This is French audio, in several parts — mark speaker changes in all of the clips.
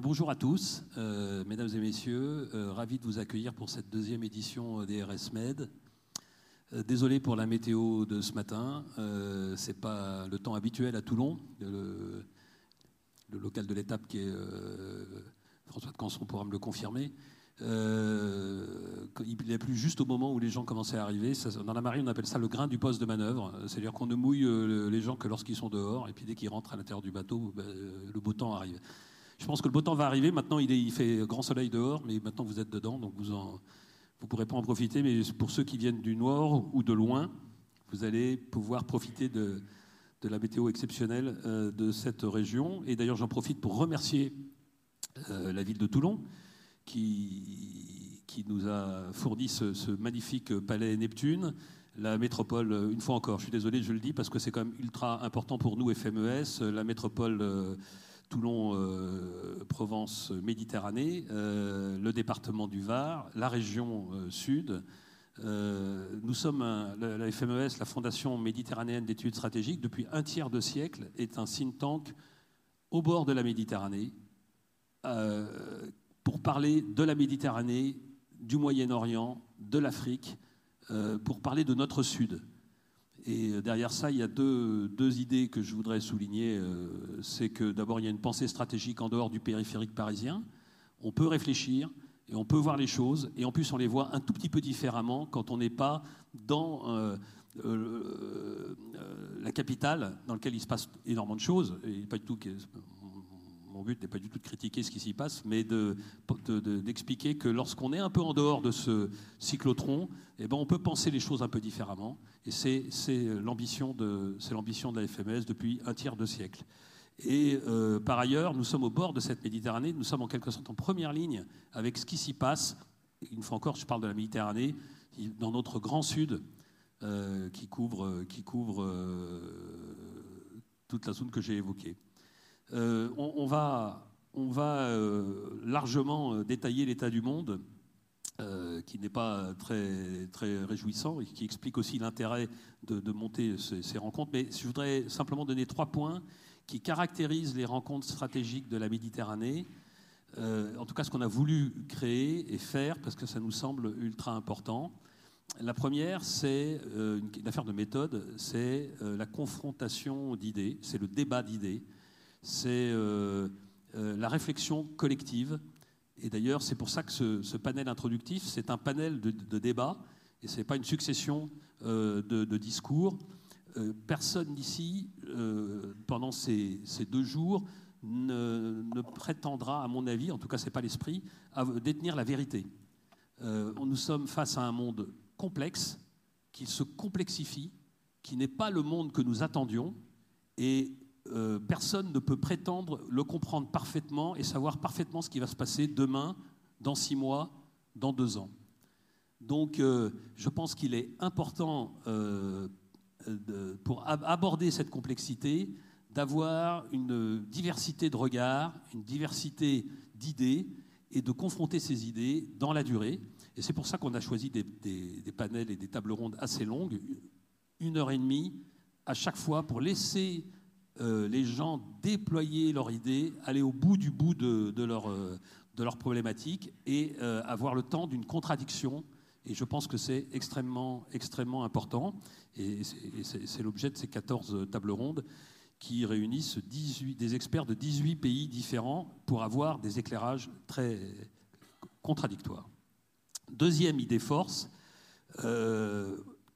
Speaker 1: bonjour à tous, euh, mesdames et messieurs. Euh, ravi de vous accueillir pour cette deuxième édition des RSMED. Euh, désolé pour la météo de ce matin. Euh, c'est pas le temps habituel à Toulon. Le, local de l'étape qui est euh, François de Canson pourra me le confirmer. Euh, il a plu juste au moment où les gens commençaient à arriver. Dans la marine, on appelle ça le grain du poste de manœuvre. C'est-à-dire qu'on ne mouille euh, les gens que lorsqu'ils sont dehors, et puis dès qu'ils rentrent à l'intérieur du bateau, ben, le beau temps arrive. Je pense que le beau temps va arriver. Maintenant, il, fait grand soleil dehors, mais maintenant vous êtes dedans, donc vous ne vous pourrez pas en profiter. Mais pour ceux qui viennent du nord ou de loin, vous allez pouvoir profiter de, de la météo exceptionnelle euh, de cette région. Et d'ailleurs, j'en profite pour remercier euh, la ville de Toulon qui, qui nous a fourni ce, magnifique palais Neptune. La métropole, une fois encore, je suis désolé, je le dis parce que c'est quand même ultra important pour nous, FMES, la métropole euh, Toulon-Provence-Méditerranée, euh, le département du Var, la région euh, sud. Euh, nous sommes, la, la, FMES, la Fondation méditerranéenne d'études stratégiques, depuis un tiers de siècle, est un think tank au bord de la Méditerranée, pour parler de la Méditerranée, du Moyen-Orient, de l'Afrique, euh, pour parler de notre Sud. Et derrière ça, il y a deux, deux idées que je voudrais souligner. Euh, c'est que d'abord, il y a une pensée stratégique en dehors du périphérique parisien. On peut réfléchir et on peut voir les choses. Et en plus, on les voit un tout petit peu différemment quand on n'est pas dans euh, euh, la capitale, dans laquelle il se passe énormément de choses. Et pas du tout mon but n'est pas du tout de critiquer ce qui s'y passe, mais d'expliquer de, que lorsqu'on est un peu en dehors de ce cyclotron, eh ben on peut penser les choses un peu différemment. Et c'est l'ambition de, de la FMS depuis un tiers de siècle. Et euh, par ailleurs, nous sommes au bord de cette Méditerranée, nous sommes en quelque sorte en première ligne avec ce qui s'y passe. Une fois encore, je parle de la Méditerranée, dans notre grand sud, euh, qui couvre, qui couvre euh, toute la zone que j'ai évoquée. Euh, on, va, euh, largement euh, détailler l'état du monde, qui n'est pas très, réjouissant et qui explique aussi l'intérêt de, monter ces, rencontres. Mais je voudrais simplement donner trois points qui caractérisent les rencontres stratégiques de la Méditerranée. En tout cas, ce qu'on a voulu créer et faire, parce que ça nous semble ultra important. La première, c'est une, affaire de méthode, c'est la confrontation d'idées, c'est le débat d'idées c'est euh, euh, la réflexion collective. Et d'ailleurs, c'est pour ça que ce, panel introductif, c'est un panel de, de débat, et ce n'est pas une succession euh, de, discours. Personne ici, euh, pendant ces, deux jours, ne, ne, prétendra, à mon avis, en tout cas ce n'est pas l'esprit, à détenir la vérité. Nous sommes face à un monde complexe, qui se complexifie, qui n'est pas le monde que nous attendions, et euh, personne ne peut prétendre le comprendre parfaitement et savoir parfaitement ce qui va se passer demain, dans six mois, dans deux ans. Donc, euh, je pense qu'il est important, euh, pour ab aborder cette complexité, d'avoir une diversité de regards, une diversité d'idées et de confronter ces idées dans la durée. Et c'est pour ça qu'on a choisi des, des, panels et des tables rondes assez longues, une heure et demie à chaque fois, pour laisser euh, les gens déployer leur idée, aller au bout du bout de, leur, euh, de leur problématique et euh, avoir le temps d'une contradiction. Et je pense que c'est extrêmement, extrêmement important. Et c'est l'objet de ces 14 tables rondes qui réunissent 18, des experts de 18 pays différents pour avoir des éclairages très contradictoires. Deuxième idée force,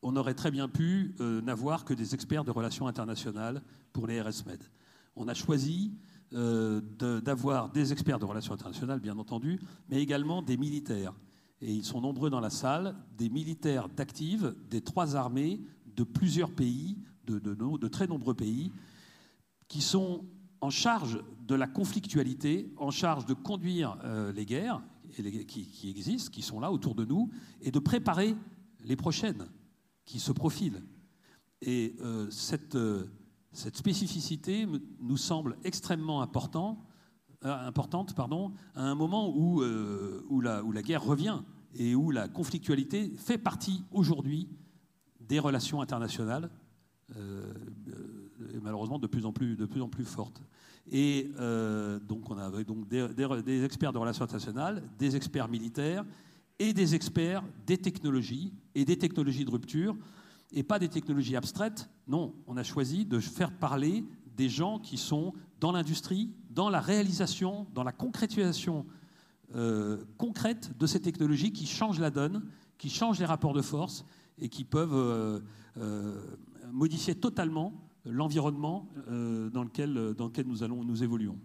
Speaker 1: on aurait très bien pu euh, n'avoir que des experts de relations internationales pour les RSMED. On a choisi euh, d'avoir de, des experts de relations internationales, bien entendu, mais également des militaires. Et ils sont nombreux dans la salle, des militaires d'active des trois armées de plusieurs pays, de, très nombreux pays, qui sont en charge de la conflictualité, en charge de conduire euh, les guerres qui existent, qui sont là autour de nous, et de préparer les prochaines qui se profilent. Et euh, cette, euh, cette spécificité nous semble extrêmement important, euh, importante pardon, à un moment où, la, guerre revient et où la conflictualité fait partie aujourd'hui des relations internationales, et malheureusement de plus en plus, de plus, en plus forte. Et donc on avait donc des, experts de relations internationales, des experts militaires et des experts des technologies et des technologies de rupture, et pas des technologies abstraites. Non, on a choisi de faire parler des gens qui sont dans l'industrie, dans la réalisation, dans la concrétisation euh, concrète de ces technologies qui changent la donne, qui changent les rapports de force et qui peuvent euh, euh, modifier totalement l'environnement dans, lequel, dans nous, allons, nous évoluons.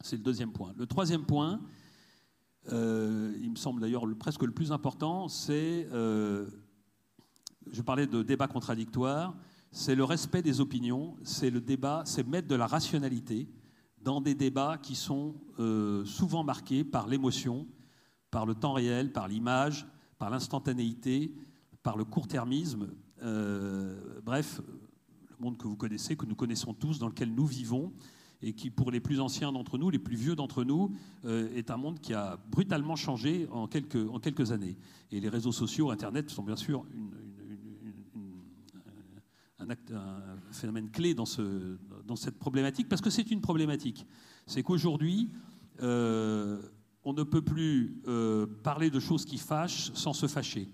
Speaker 1: C'est le deuxième point. Le troisième point, il me semble d'ailleurs presque le plus important, c'est, je parlais de débat contradictoire, c'est le respect des opinions, c'est le débat, c'est mettre de la rationalité dans des débats qui sont euh, souvent marqués par l'émotion, par le temps réel, par l'image, par l'instantanéité, par le court-termisme. Euh, bref, le monde que vous connaissez, que nous connaissons tous, dans lequel nous vivons, et qui, pour les plus anciens d'entre nous, les plus vieux d'entre nous, euh, est un monde qui a brutalement changé en quelques, années. Et les réseaux sociaux, Internet, sont bien sûr un, phénomène clé dans, ce, dans cette problématique, parce que c'est une problématique. C'est qu'aujourd'hui, euh, on ne peut plus euh, parler de choses qui fâchent sans se fâcher.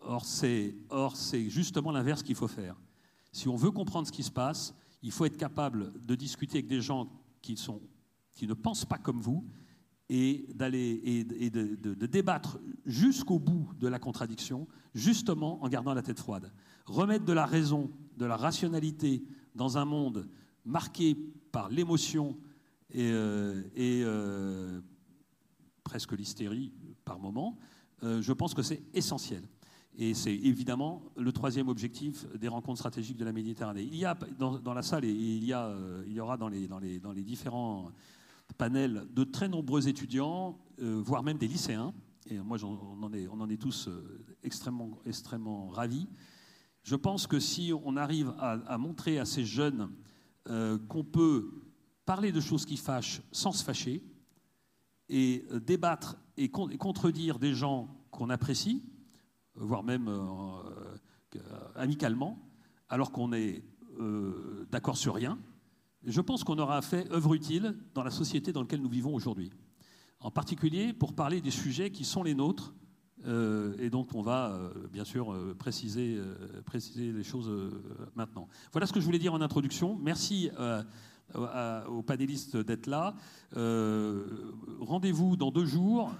Speaker 1: Or, c'est justement l'inverse qu'il faut faire. Si on veut comprendre ce qui se passe, il faut être capable de discuter avec des gens qui, ne pensent pas comme vous et, d'aller, et, de, de débattre jusqu'au bout de la contradiction, justement en gardant la tête froide. Remettre de la raison, de la rationalité dans un monde marqué par l'émotion et, euh, euh, presque l'hystérie par moment, euh, je pense que c'est essentiel. Et c'est évidemment le troisième objectif des rencontres stratégiques de la Méditerranée. Il y a dans, la salle et il y, y aura dans les, différents panels de très nombreux étudiants, voire même des lycéens. Et moi, on en, est, tous extrêmement, extrêmement ravis. Je pense que si on arrive à, montrer à ces jeunes euh, qu'on peut parler de choses qui fâchent sans se fâcher, et euh, débattre et, contredire des gens qu'on apprécie, voire même euh, amicalement, alors qu'on est d'accord sur rien, je pense qu'on aura fait œuvre utile dans la société dans laquelle nous vivons aujourd'hui. En particulier pour parler des sujets qui sont les nôtres, euh, et dont on va euh, bien sûr euh, préciser, préciser les choses maintenant. Voilà ce que je voulais dire en introduction. Merci aux panélistes d'être là. Rendez-vous dans deux jours.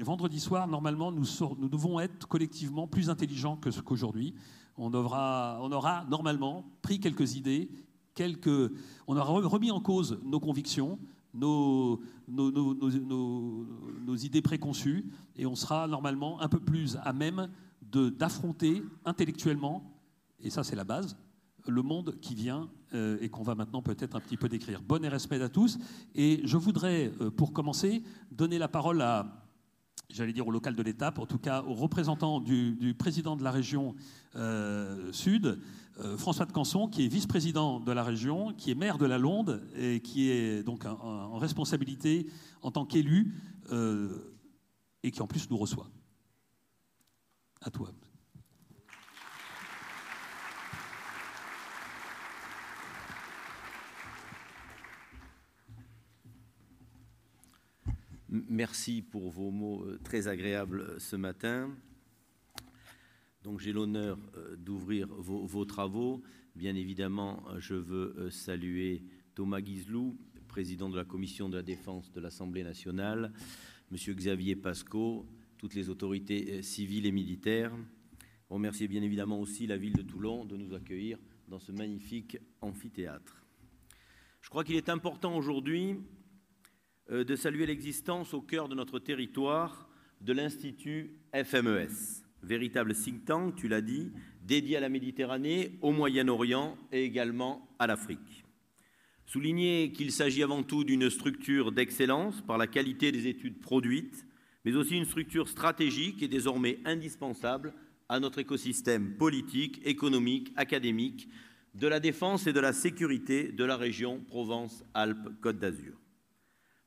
Speaker 1: vendredi soir, normalement, nous, devons être collectivement plus intelligents que ce qu'aujourd'hui. On aura, on aura normalement pris quelques idées, quelques, on aura remis en cause nos convictions nos, nos, idées préconçues et on sera normalement un peu plus à même d'affronter intellectuellement, et ça c'est la base, le monde qui vient euh, et qu'on va maintenant peut-être un petit peu décrire. Bon et respect à tous. Et je voudrais, euh, pour commencer, donner la parole à, j'allais dire au local de l'État, en tout cas au représentant du, président de la région euh, Sud, François de Canson, qui est vice-président de la région, qui est maire de la Londe et qui est donc en, responsabilité en tant qu'élu et qui en plus nous reçoit. À toi.
Speaker 2: Merci pour vos mots euh, très agréables ce matin. Donc j'ai l'honneur euh, d'ouvrir vos, travaux. Bien évidemment, je veux euh, saluer Thomas Guizlou, président de la commission de la défense de l'Assemblée nationale, Monsieur Xavier Pasco, toutes les autorités euh, civiles et militaires. Remercier bien évidemment aussi la ville de Toulon de nous accueillir dans ce magnifique amphithéâtre. Je crois qu'il est important aujourd'hui de saluer l'existence au cœur de notre territoire de l'Institut FMES véritable think tank, tu l'as dit, dédié à la Méditerranée, au Moyen-Orient et également à l'Afrique. Souligner qu'il s'agit avant tout d'une structure d'excellence par la qualité des études produites, mais aussi une structure stratégique et désormais indispensable à notre écosystème politique, économique, académique, de la défense et de la sécurité de la région Provence-Alpes-Côte d'Azur.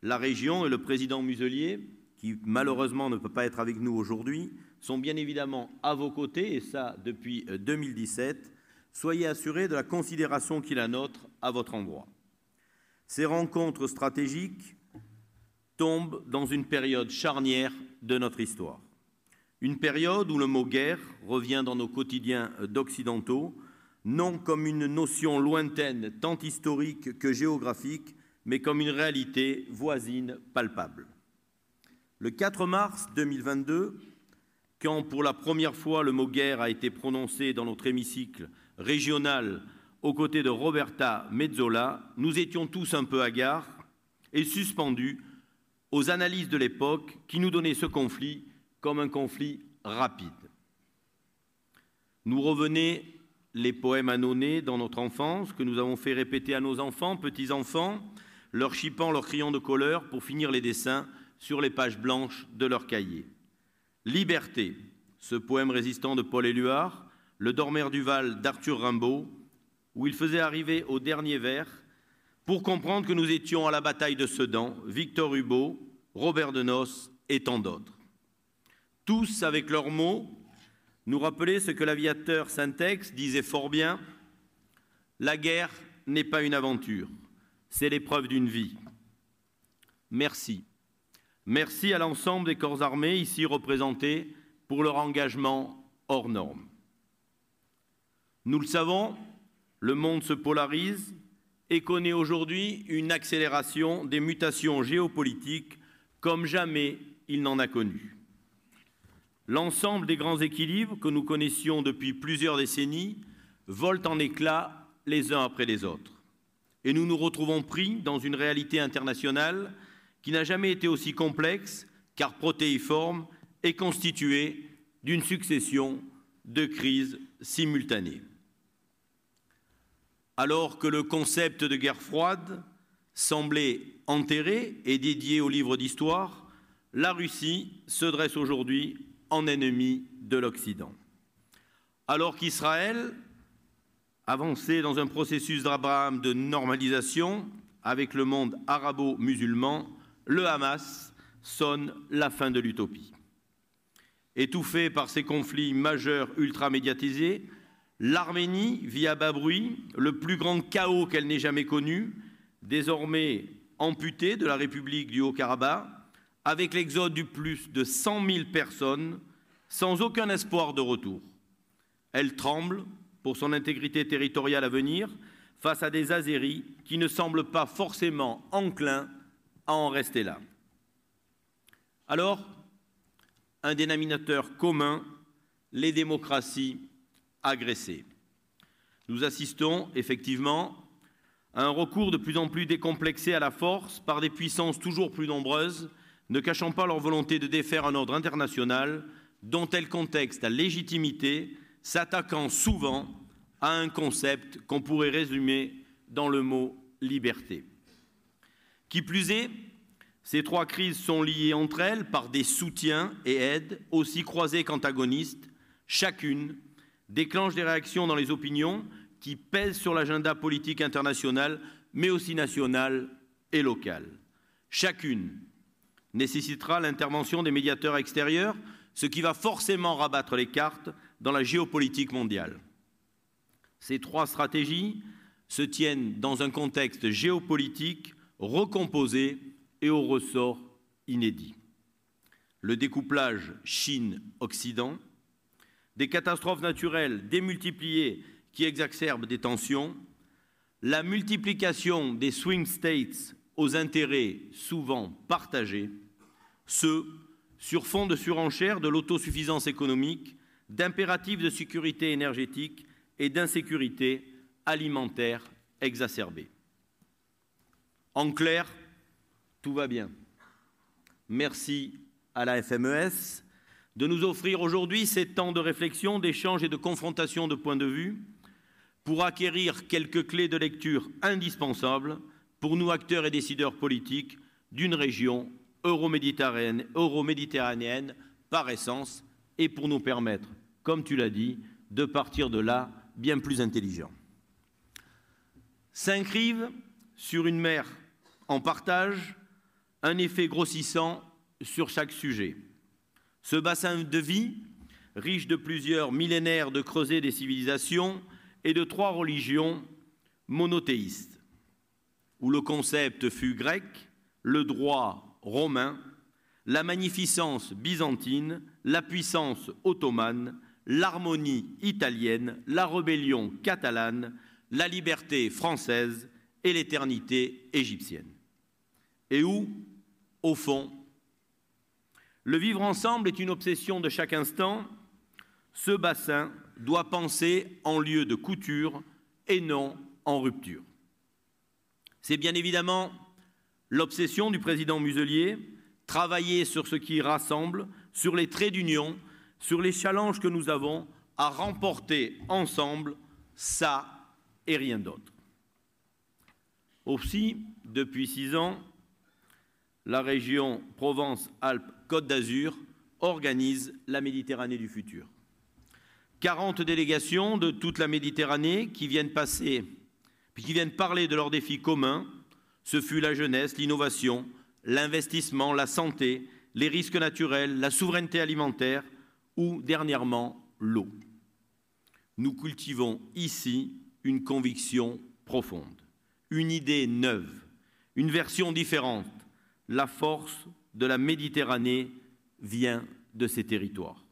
Speaker 2: La région et le président Muselier, qui malheureusement ne peut pas être avec nous aujourd'hui, sont bien évidemment à vos côtés, et ça depuis 2017. Euh, Soyez assurés de la considération qu'il a nôtre à votre endroit. Ces rencontres stratégiques tombent dans une période charnière de notre histoire. Une période où le mot guerre revient dans nos quotidiens d'occidentaux, non comme une notion lointaine tant historique que géographique, mais comme une réalité voisine palpable. Le 4 mars 2022, quand pour la première fois le mot guerre a été prononcé dans notre hémicycle régional aux côtés de Roberta Mezzola, nous étions tous un peu hagards et suspendus aux analyses de l'époque qui nous donnaient ce conflit comme un conflit rapide. Nous revenaient les poèmes annonnés dans notre enfance que nous avons fait répéter à nos enfants, petits-enfants, leur chipant leur crayon de couleur pour finir les dessins sur les pages blanches de leur cahier. Liberté, ce poème résistant de Paul Éluard, Le Dormeur du Val d'Arthur Rimbaud, où il faisait arriver au dernier vers pour comprendre que nous étions à la bataille de Sedan, Victor Hugo, Robert de Noce et tant d'autres. Tous, avec leurs mots, nous rappelaient ce que l'aviateur Syntex disait fort bien La guerre n'est pas une aventure, c'est l'épreuve d'une vie. Merci. Merci à l'ensemble des corps armés ici représentés pour leur engagement hors norme. Nous le savons, le monde se polarise et connaît aujourd'hui une accélération des mutations géopolitiques comme jamais il n'en a connu. L'ensemble des grands équilibres que nous connaissions depuis plusieurs décennies volent en éclats les uns après les autres. Et nous nous retrouvons pris dans une réalité internationale qui n'a jamais été aussi complexe, car protéiforme, et constituée d'une succession de crises simultanées. Alors que le concept de guerre froide semblait enterré et dédié au livre d'histoire, la Russie se dresse aujourd'hui en ennemi de l'Occident. Alors qu'Israël avançait dans un processus d'Abraham de normalisation avec le monde arabo-musulman, le Hamas sonne la fin de l'utopie. Étouffé par ces conflits majeurs ultra-médiatisés, l'Arménie vit à bas bruit le plus grand chaos qu'elle n'ait jamais connu, désormais amputée de la République du Haut-Karabakh, avec l'exode du plus de 100 000 personnes, sans aucun espoir de retour. Elle tremble pour son intégrité territoriale à venir face à des Azéris qui ne semblent pas forcément enclins à en rester là. Alors, un dénominateur commun, les démocraties agressées. Nous assistons effectivement à un recours de plus en plus décomplexé à la force par des puissances toujours plus nombreuses, ne cachant pas leur volonté de défaire un ordre international dont elles contextent la légitimité, s'attaquant souvent à un concept qu'on pourrait résumer dans le mot liberté. Qui plus est, ces trois crises sont liées entre elles par des soutiens et aides aussi croisés qu'antagonistes. Chacune déclenche des réactions dans les opinions qui pèsent sur l'agenda politique international, mais aussi national et local. Chacune nécessitera l'intervention des médiateurs extérieurs, ce qui va forcément rabattre les cartes dans la géopolitique mondiale. Ces trois stratégies se tiennent dans un contexte géopolitique recomposé et au ressort inédit. Le découplage Chine-Occident, des catastrophes naturelles démultipliées qui exacerbent des tensions, la multiplication des swing states aux intérêts souvent partagés, ce sur fond de surenchère de l'autosuffisance économique, d'impératifs de sécurité énergétique et d'insécurité alimentaire exacerbée. En clair, tout va bien. Merci à la FMES de nous offrir aujourd'hui ces temps de réflexion, d'échange et de confrontation de points de vue pour acquérir quelques clés de lecture indispensables pour nous, acteurs et décideurs politiques d'une région euro-méditerranéenne euro par essence et pour nous permettre, comme tu l'as dit, de partir de là bien plus intelligents. S'inscrivent sur une mer en partage un effet grossissant sur chaque sujet. Ce bassin de vie, riche de plusieurs millénaires de creuset des civilisations et de trois religions monothéistes. où le concept fut grec, le droit romain, la magnificence byzantine, la puissance ottomane, l'harmonie italienne, la rébellion catalane, la liberté française et l'éternité égyptienne. Et où, au fond, le vivre ensemble est une obsession de chaque instant, ce bassin doit penser en lieu de couture et non en rupture. C'est bien évidemment l'obsession du président Muselier, travailler sur ce qui rassemble, sur les traits d'union, sur les challenges que nous avons à remporter ensemble, ça et rien d'autre. Aussi, depuis six ans, la région Provence-Alpes-Côte d'Azur organise la Méditerranée du futur. 40 délégations de toute la Méditerranée qui viennent passer, puis qui viennent parler de leurs défis communs. Ce fut la jeunesse, l'innovation, l'investissement, la santé, les risques naturels, la souveraineté alimentaire ou, dernièrement, l'eau. Nous cultivons ici une conviction profonde, une idée neuve, une version différente. La force de la Méditerranée vient de ces territoires.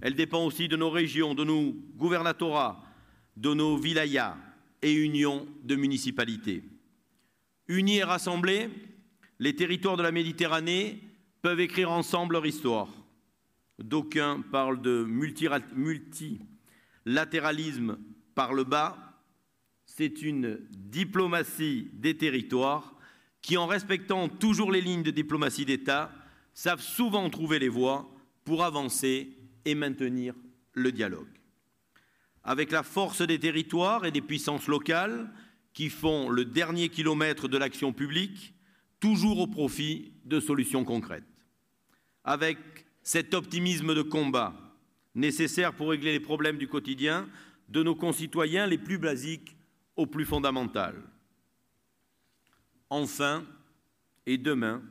Speaker 2: Elle dépend aussi de nos régions, de nos gouvernatorats, de nos wilayas et unions de municipalités. Unis et rassemblés, les territoires de la Méditerranée peuvent écrire ensemble leur histoire. D'aucuns parlent de multilatéralisme par le bas. C'est une diplomatie des territoires qui, en respectant toujours les lignes de diplomatie d'État, savent souvent trouver les voies pour avancer et maintenir le dialogue. Avec la force des territoires et des puissances locales qui font le dernier kilomètre de l'action publique, toujours au profit de solutions concrètes. Avec cet optimisme de combat nécessaire pour régler les problèmes du quotidien de nos concitoyens les plus basiques aux plus fondamentales. Enfin, et demain,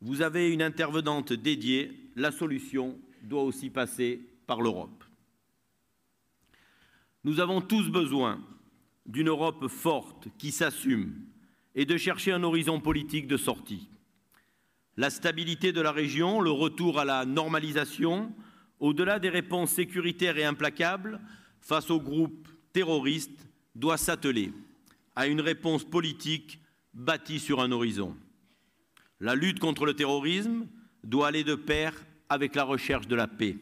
Speaker 2: vous avez une intervenante dédiée, la solution doit aussi passer par l'Europe. Nous avons tous besoin d'une Europe forte qui s'assume et de chercher un horizon politique de sortie. La stabilité de la région, le retour à la normalisation, au-delà des réponses sécuritaires et implacables face aux groupes terroristes, doit s'atteler à une réponse politique bâtie sur un horizon. La lutte contre le terrorisme doit aller de pair avec la recherche de la paix.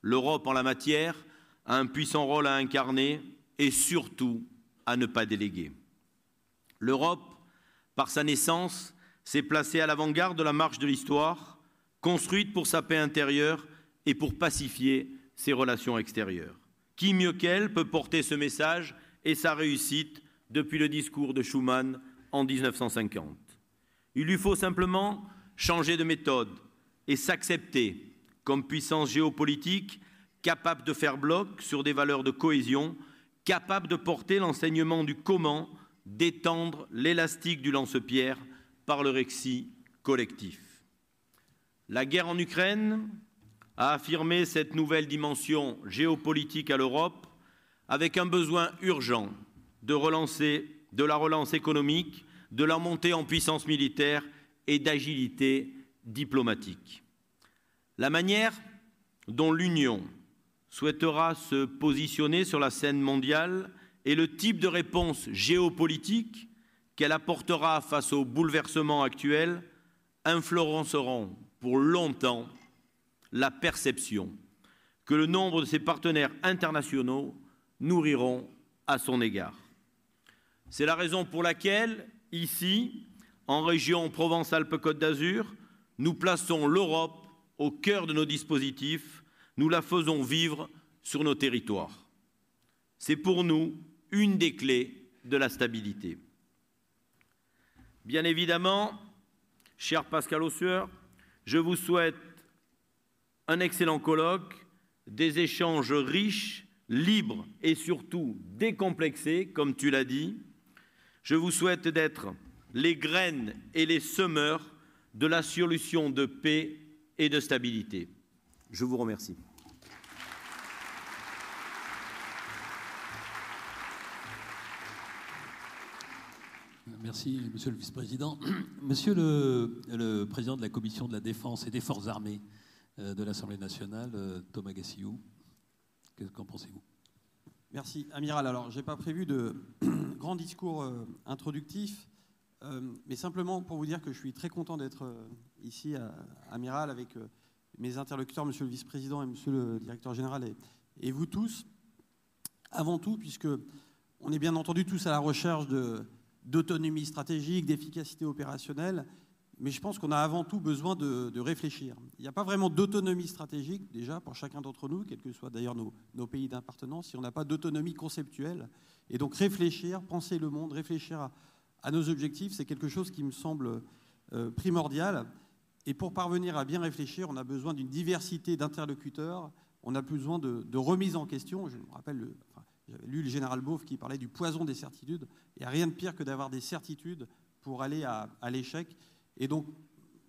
Speaker 2: L'Europe en la matière a un puissant rôle à incarner et surtout à ne pas déléguer. L'Europe, par sa naissance, s'est placée à l'avant-garde de la marche de l'histoire, construite pour sa paix intérieure et pour pacifier ses relations extérieures. Qui mieux qu'elle peut porter ce message et sa réussite depuis le discours de Schuman en 1950 Il lui faut simplement changer de méthode, et s'accepter comme puissance géopolitique capable de faire bloc sur des valeurs de cohésion, capable de porter l'enseignement du comment, d'étendre l'élastique du lance-pierre par le récit collectif. La guerre en Ukraine a affirmé cette nouvelle dimension géopolitique à l'Europe avec un besoin urgent de relancer de la relance économique, de la montée en puissance militaire et d'agilité diplomatique. La manière dont l'Union souhaitera se positionner sur la scène mondiale et le type de réponse géopolitique qu'elle apportera face aux bouleversements actuels influenceront pour longtemps la perception que le nombre de ses partenaires internationaux nourriront à son égard. C'est la raison pour laquelle, ici, en région Provence-Alpes-Côte d'Azur, nous plaçons l'Europe au cœur de nos dispositifs, nous la faisons vivre sur nos territoires. C'est pour nous une des clés de la stabilité. Bien évidemment, cher Pascal Ossueur, je vous souhaite un excellent colloque, des échanges riches, libres et surtout décomplexés, comme tu l'as dit. Je vous souhaite d'être les graines et les semeurs de la solution de paix et de stabilité. Je vous remercie.
Speaker 1: Merci, Monsieur le Vice-président. Monsieur le, Président de la Commission de la Défense et des Forces armées euh, de l'Assemblée nationale, euh, Thomas Gassiou, qu'en pensez-vous?
Speaker 3: Merci, Amiral. Alors, je n'ai pas prévu de grand discours euh, introductif, mais simplement pour vous dire que je suis très content d'être ici, Amiral, avec mes interlocuteurs, Monsieur le Vice-président et Monsieur le Directeur général, et, et vous tous. Avant tout, puisque on est bien entendu tous à la recherche d'autonomie stratégique, d'efficacité opérationnelle, mais je pense qu'on a avant tout besoin de, réfléchir. Il n'y a pas vraiment d'autonomie stratégique, déjà, pour chacun d'entre nous, quels que soient d'ailleurs nos, pays d'appartenance, si on n'a pas d'autonomie conceptuelle. Et donc réfléchir, penser le monde, réfléchir à, nos objectifs, c'est quelque chose qui me semble euh, primordial. Et pour parvenir à bien réfléchir, on a besoin d'une diversité d'interlocuteurs, on a besoin de, remise en question. Je me rappelle, le, j'avais lu le général Beauf qui parlait du poison des certitudes. Il n'y a rien de pire que d'avoir des certitudes pour aller à, l'échec. Et donc,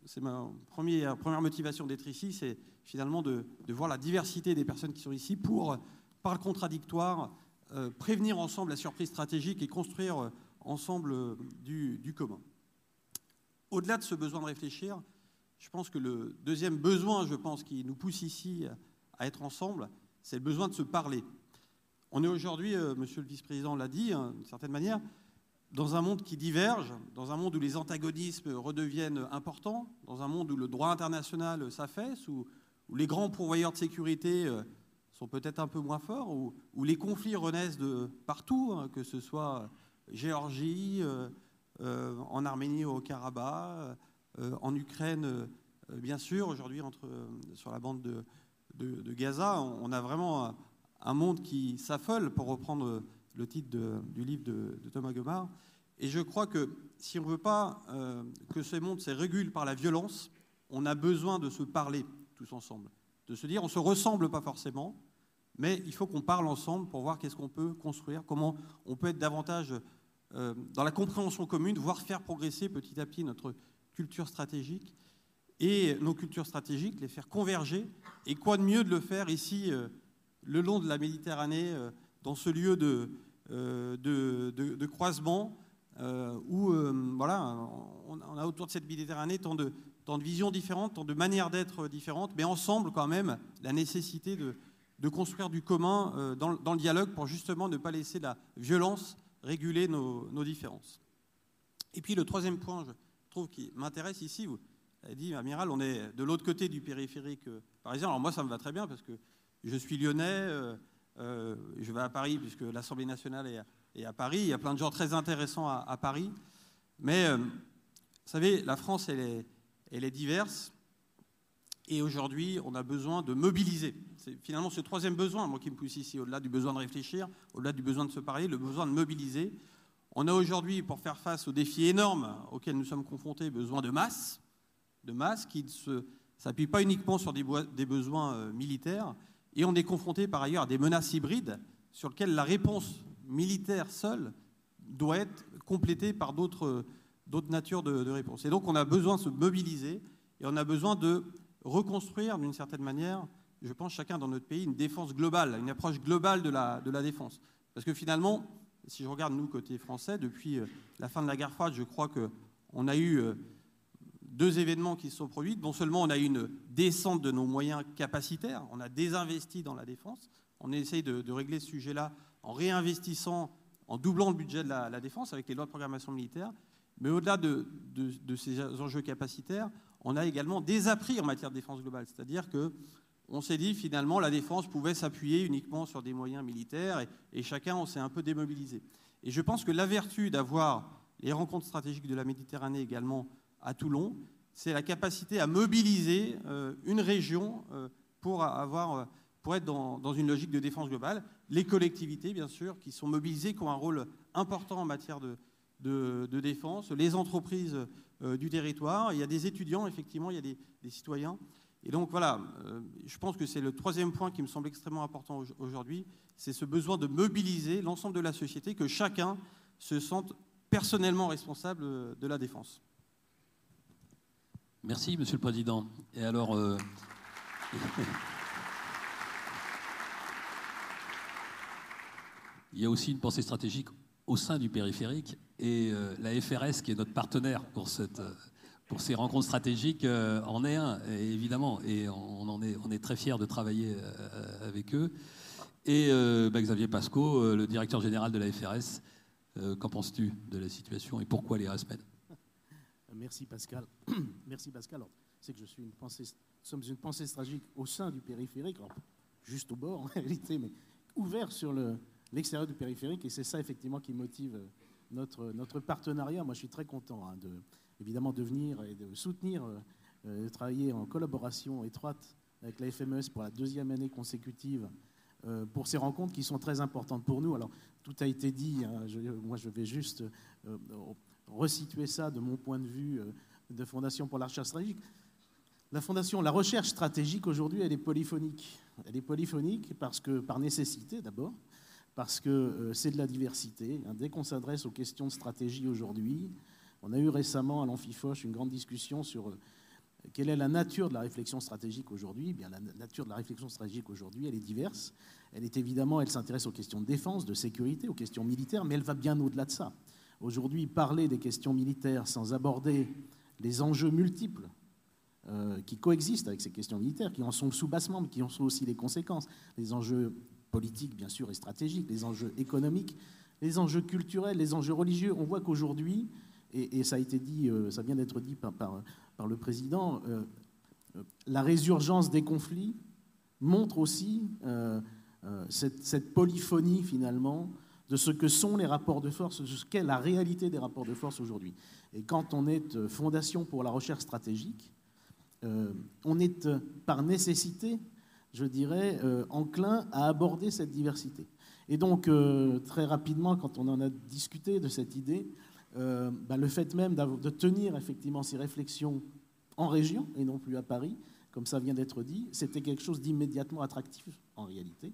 Speaker 3: c'est ma première, motivation d'être ici, c'est finalement de, voir la diversité des personnes qui sont ici pour, par le contradictoire, euh, prévenir ensemble la surprise stratégique et construire euh, ensemble euh, du commun. Au-delà de ce besoin de réfléchir, je pense que le deuxième besoin, je pense, qui nous pousse ici à être ensemble, c'est le besoin de se parler. On est aujourd'hui, euh, monsieur le vice-président l'a dit, hein, d'une certaine manière, dans un monde qui diverge, dans un monde où les antagonismes redeviennent importants, dans un monde où le droit international s'affaisse, où, les grands pourvoyeurs de sécurité euh, sont peut-être un peu moins forts, où, les conflits renaissent de partout, hein, que ce soit Géorgie, euh, en Arménie au Karabakh, en Ukraine, bien sûr, aujourd'hui sur la bande de, de Gaza, on a vraiment un monde qui s'affole, pour reprendre le titre du livre de, Thomas Gomard. Et je crois que si on ne veut pas euh, que ce monde se régule par la violence, on a besoin de se parler tous ensemble, de se dire on ne se ressemble pas forcément, mais il faut qu'on parle ensemble pour voir qu'est-ce qu'on peut construire, comment on peut être davantage euh, dans la compréhension commune, voire faire progresser petit à petit notre culture stratégique et nos cultures stratégiques, les faire converger. Et quoi de mieux de le faire ici euh, le long de la Méditerranée, euh, dans ce lieu de, euh, de, croisement, euh, où voilà, on, a autour de cette Méditerranée tant de, tant de visions différentes, tant de manières d'être différentes, mais ensemble quand même la nécessité de, de construire du commun dans, dans, le dialogue pour justement ne pas laisser la violence réguler nos, nos différences. Et puis le troisième point, je trouve, qui m'intéresse ici, vous avez dit, Amiral, on est de l'autre côté du périphérique parisien. Alors moi, ça me va très bien parce que je suis lyonnais, euh, euh, je vais à Paris puisque l'Assemblée nationale est à, Paris. Il y a plein de gens très intéressants à, Paris. Mais euh, vous savez, la France, elle est, elle est diverse. Et aujourd'hui, on a besoin de mobiliser. C'est finalement ce troisième besoin, moi qui me pousse ici, au-delà du besoin de réfléchir, au-delà du besoin de se parler, le besoin de mobiliser. On a aujourd'hui, pour faire face aux défis énormes auxquels nous sommes confrontés, besoin de masse, de masse qui ne s'appuie pas uniquement sur des, des besoins militaires, et on est confronté par ailleurs à des menaces hybrides sur lesquelles la réponse militaire seule doit être complétée par d'autres natures de, réponses. Et donc on a besoin de se mobiliser et on a besoin de reconstruire d'une certaine manière, je pense chacun dans notre pays, une défense globale, une approche globale de la, de la défense. Parce que finalement, si je regarde nous côté français, depuis euh, la fin de la guerre froide, je crois qu'on a eu euh, deux événements qui se sont produits. Non seulement on a eu une descente de nos moyens capacitaires, on a désinvesti dans la défense, on essaye de, régler ce sujet-là en réinvestissant, en doublant le budget de la, défense avec les lois de programmation militaire. Mais au-delà de, ces enjeux capacitaires, on a également désappris en matière de défense globale. C'est-à-dire que on s'est dit finalement la défense pouvait s'appuyer uniquement sur des moyens militaires et, et chacun on s'est un peu démobilisé. Et je pense que la vertu d'avoir les rencontres stratégiques de la Méditerranée également à Toulon, c'est la capacité à mobiliser euh, une région euh, pour, avoir, euh, être dans, une logique de défense globale. Les collectivités, bien sûr, qui sont mobilisées, qui ont un rôle important en matière de, défense, les entreprises du territoire, il y a des étudiants, effectivement, il y a des citoyens. Et donc voilà, je pense que c'est le troisième point qui me semble extrêmement important aujourd'hui, c'est ce besoin de mobiliser l'ensemble de la société, que chacun se sente personnellement responsable de la défense.
Speaker 1: Merci, Monsieur le Président. Et alors, euh, il y a aussi une pensée stratégique au sein du périphérique. Et la FRS, qui est notre partenaire pour, ces rencontres stratégiques, en est un, évidemment. Et on, en est, très fiers de travailler avec eux. Et bah, Xavier Pasco, le directeur général de la FRS, qu'en penses-tu de la situation et pourquoi les RESMED
Speaker 4: Merci Pascal. Merci Pascal. C'est que je suis une pensée, sommes une pensée stratégique au sein du périphérique, juste au bord en réalité, mais ouvert sur l'extérieur du périphérique. Et c'est ça effectivement qui motive euh, notre, notre partenariat. Moi, je suis très content hein, de, évidemment de venir et de soutenir, euh, euh, de travailler en collaboration étroite avec la FMES pour la deuxième année consécutive pour ces rencontres qui sont très importantes pour nous. Alors, tout a été dit. Hein, moi, je vais juste resituer ça de mon point de vue de Fondation pour la recherche stratégique. La Fondation, la recherche stratégique aujourd'hui, elle est polyphonique. Elle est polyphonique parce que, par nécessité d'abord, parce que euh, c'est de la diversité. Hein. Dès qu'on s'adresse aux questions de stratégie aujourd'hui, on a eu récemment à l'Amphifoche une grande discussion sur euh, quelle est la nature de la réflexion stratégique aujourd'hui. Eh bien, la nature de la réflexion stratégique aujourd'hui, elle est diverse. Elle est évidemment, elle s'intéresse aux questions de défense, de sécurité, aux questions militaires, mais elle va bien au-delà de ça. Aujourd'hui, parler des questions militaires sans aborder les enjeux multiples euh, qui coexistent avec ces questions militaires, qui en sont le sous-bassement, mais qui en sont aussi les conséquences. Les enjeux politiques, bien sûr, et stratégiques, les enjeux économiques, les enjeux culturels, les enjeux religieux. On voit qu'aujourd'hui, et, ça a été dit, euh, ça vient d'être dit par, le président, euh, la résurgence des conflits montre aussi cette, polyphonie, finalement, de ce que sont les rapports de force, de ce qu'est la réalité des rapports de force aujourd'hui. Et quand on est euh, fondation pour la recherche stratégique, euh, on est euh, par nécessité, je dirais, enclin à aborder cette diversité. Et donc, très rapidement, quand on en a discuté de cette idée, bah, le fait même de tenir effectivement ces réflexions en région et non plus à Paris, comme ça vient d'être dit, c'était quelque chose d'immédiatement attractif en réalité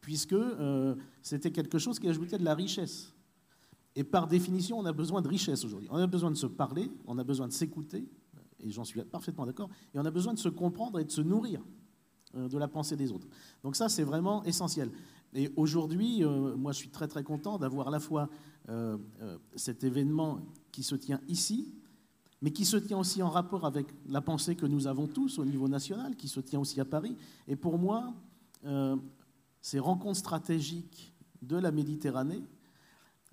Speaker 4: puisque euh, c'était quelque chose qui ajoutait de la richesse. Et par définition, on a besoin de richesse aujourd'hui. On a besoin de se parler, on a besoin de s'écouter, et j'en suis parfaitement d'accord, et on a besoin de se comprendre et de se nourrir euh, de la pensée des autres. Donc ça, c'est vraiment essentiel. Et aujourd'hui, euh, moi, je suis très très content d'avoir à la fois cet événement qui se tient ici, mais qui se tient aussi en rapport avec la pensée que nous avons tous au niveau national, qui se tient aussi à Paris. Et pour moi, ces rencontres stratégiques de la Méditerranée,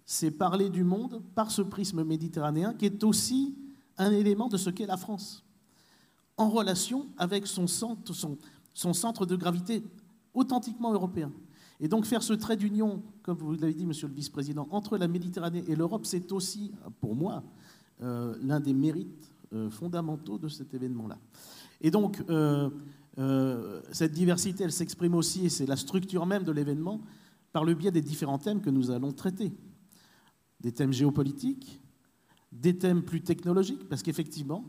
Speaker 4: c'est parler du monde par ce prisme méditerranéen qui est aussi un élément de ce qu'est la France, en relation avec son centre, de gravité authentiquement européen. Et donc faire ce trait d'union, comme vous l'avez dit, Monsieur le Vice-président, entre la Méditerranée et l'Europe, c'est aussi, pour moi, euh, l'un des mérites euh, fondamentaux de cet événement-là. Et donc, euh, euh, cette diversité, elle s'exprime aussi, et c'est la structure même de l'événement, par le biais des différents thèmes que nous allons traiter. Des thèmes géopolitiques, des thèmes plus technologiques, parce qu'effectivement,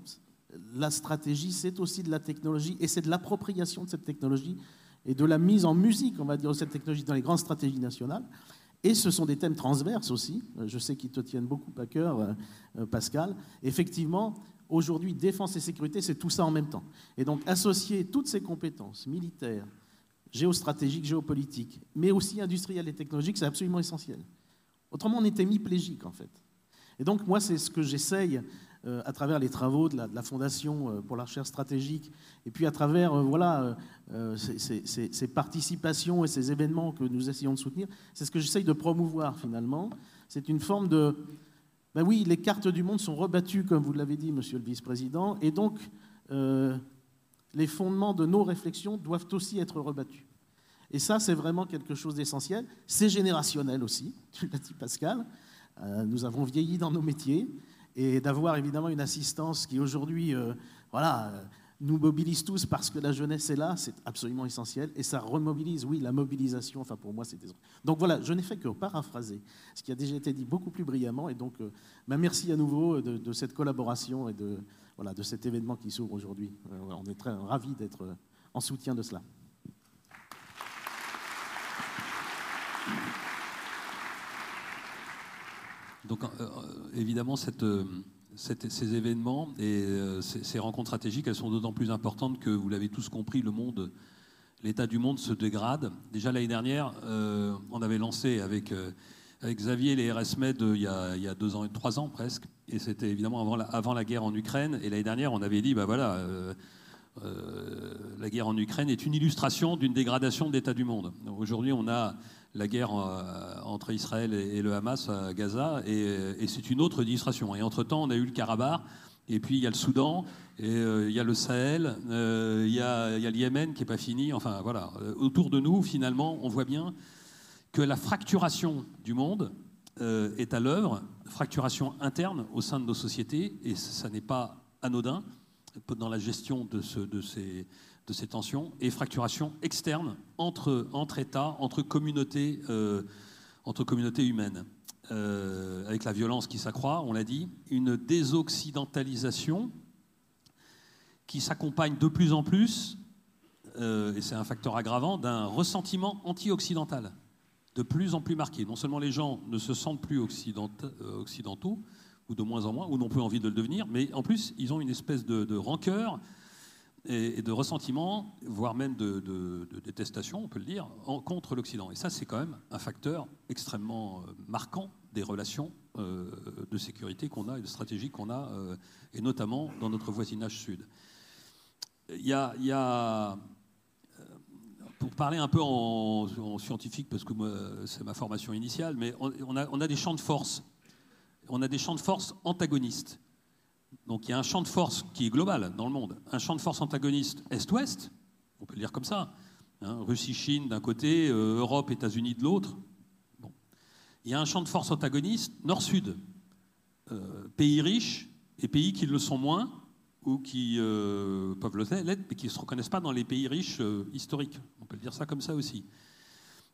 Speaker 4: la stratégie, c'est aussi de la technologie, et c'est de l'appropriation de cette technologie, et de la mise en musique, on va dire, de cette technologie dans les grandes stratégies nationales. Et ce sont des thèmes transverses aussi. Je sais qu'ils te tiennent beaucoup à cœur, euh, Pascal. Effectivement, Aujourd'hui, défense et sécurité, c'est tout ça en même temps. Et donc, associer toutes ces compétences militaires, géostratégiques, géopolitiques, mais aussi industrielles et technologiques, c'est absolument essentiel. Autrement, on était hémiplégique, en fait. Et donc, moi, c'est ce que j'essaye euh, à travers les travaux de la, Fondation euh, pour la recherche stratégique, et puis à travers euh, voilà, ces, participations et ces événements que nous essayons de soutenir, c'est ce que j'essaye de promouvoir finalement. C'est une forme de, ben oui, les cartes du monde sont rebattues, comme vous l'avez dit, monsieur le vice-président, et donc euh, les fondements de nos réflexions doivent aussi être rebattus. Et ça, c'est vraiment quelque chose d'essentiel. C'est générationnel aussi, tu l'as dit Pascal. Euh, nous avons vieilli dans nos métiers, et d'avoir évidemment une assistance qui aujourd'hui, euh, voilà, nous mobilise tous parce que la jeunesse est là, c'est absolument essentiel, et ça remobilise, oui, la mobilisation, enfin pour moi c'est Donc voilà, je n'ai fait que paraphraser ce qui a déjà été dit beaucoup plus brillamment, et donc euh, bah, merci à nouveau de, cette collaboration et de, voilà, de cet événement qui s'ouvre aujourd'hui. Euh, on est très ravis d'être euh, en soutien de cela.
Speaker 1: Donc évidemment, cette ces événements et euh, ces, rencontres stratégiques, elles sont d'autant plus importantes que, vous l'avez tous compris, le monde, l'état du monde se dégrade. Déjà l'année dernière, euh, on avait lancé avec, euh, avec Xavier les RS Med il y, a, il y a deux ans, trois ans presque. Et c'était évidemment avant la, avant la guerre en Ukraine. Et l'année dernière, on avait dit, bah voilà, la guerre en Ukraine est une illustration d'une dégradation de l'état du monde. Aujourd'hui, on a la guerre euh, entre Israël et, le Hamas à Gaza, et, c'est une autre illustration. Et entre-temps, on a eu le Karabakh, et puis il y a le Soudan, et il y a le Sahel, il y a, y a le Yémen qui n'est pas fini. Enfin voilà, autour de nous, finalement, on voit bien que la fracturation du monde euh, est à l'œuvre, fracturation interne au sein de nos sociétés, et ça n'est pas anodin dans la gestion de, ce, de, ces, tensions, et fracturation externe entre, États, entre communautés, euh, humaines. Euh, avec la violence qui s'accroît, on l'a dit, une désoccidentalisation qui s'accompagne de plus en plus, et c'est un facteur aggravant, d'un ressentiment anti-occidental de plus en plus marqué. Non seulement les gens ne se sentent plus euh, occidentaux, ou de moins en moins, ou n'ont plus envie de le devenir, mais en plus, ils ont une espèce de, rancœur et, de ressentiment, voire même de, détestation, on peut le dire, contre l'Occident. Et ça, c'est quand même un facteur extrêmement euh, marquant des relations euh, de sécurité qu'on a et de stratégie qu'on a, et notamment dans notre voisinage sud. Il y a, il y a pour parler un peu en, scientifique, parce que c'est ma formation initiale, mais on, a, des champs de force. On a des champs de force antagonistes. Donc il y a un champ de force qui est global dans le monde. Un champ de force antagoniste Est-Ouest, on peut le dire comme ça. Hein, Russie-Chine d'un côté, euh, Europe-États-Unis de l'autre. Il y a un champ de force antagoniste Nord-Sud. Euh, pays riches et pays qui le sont moins, ou qui euh, peuvent l'être, mais qui ne se reconnaissent pas dans les pays riches historiques. On peut le dire ça comme ça aussi.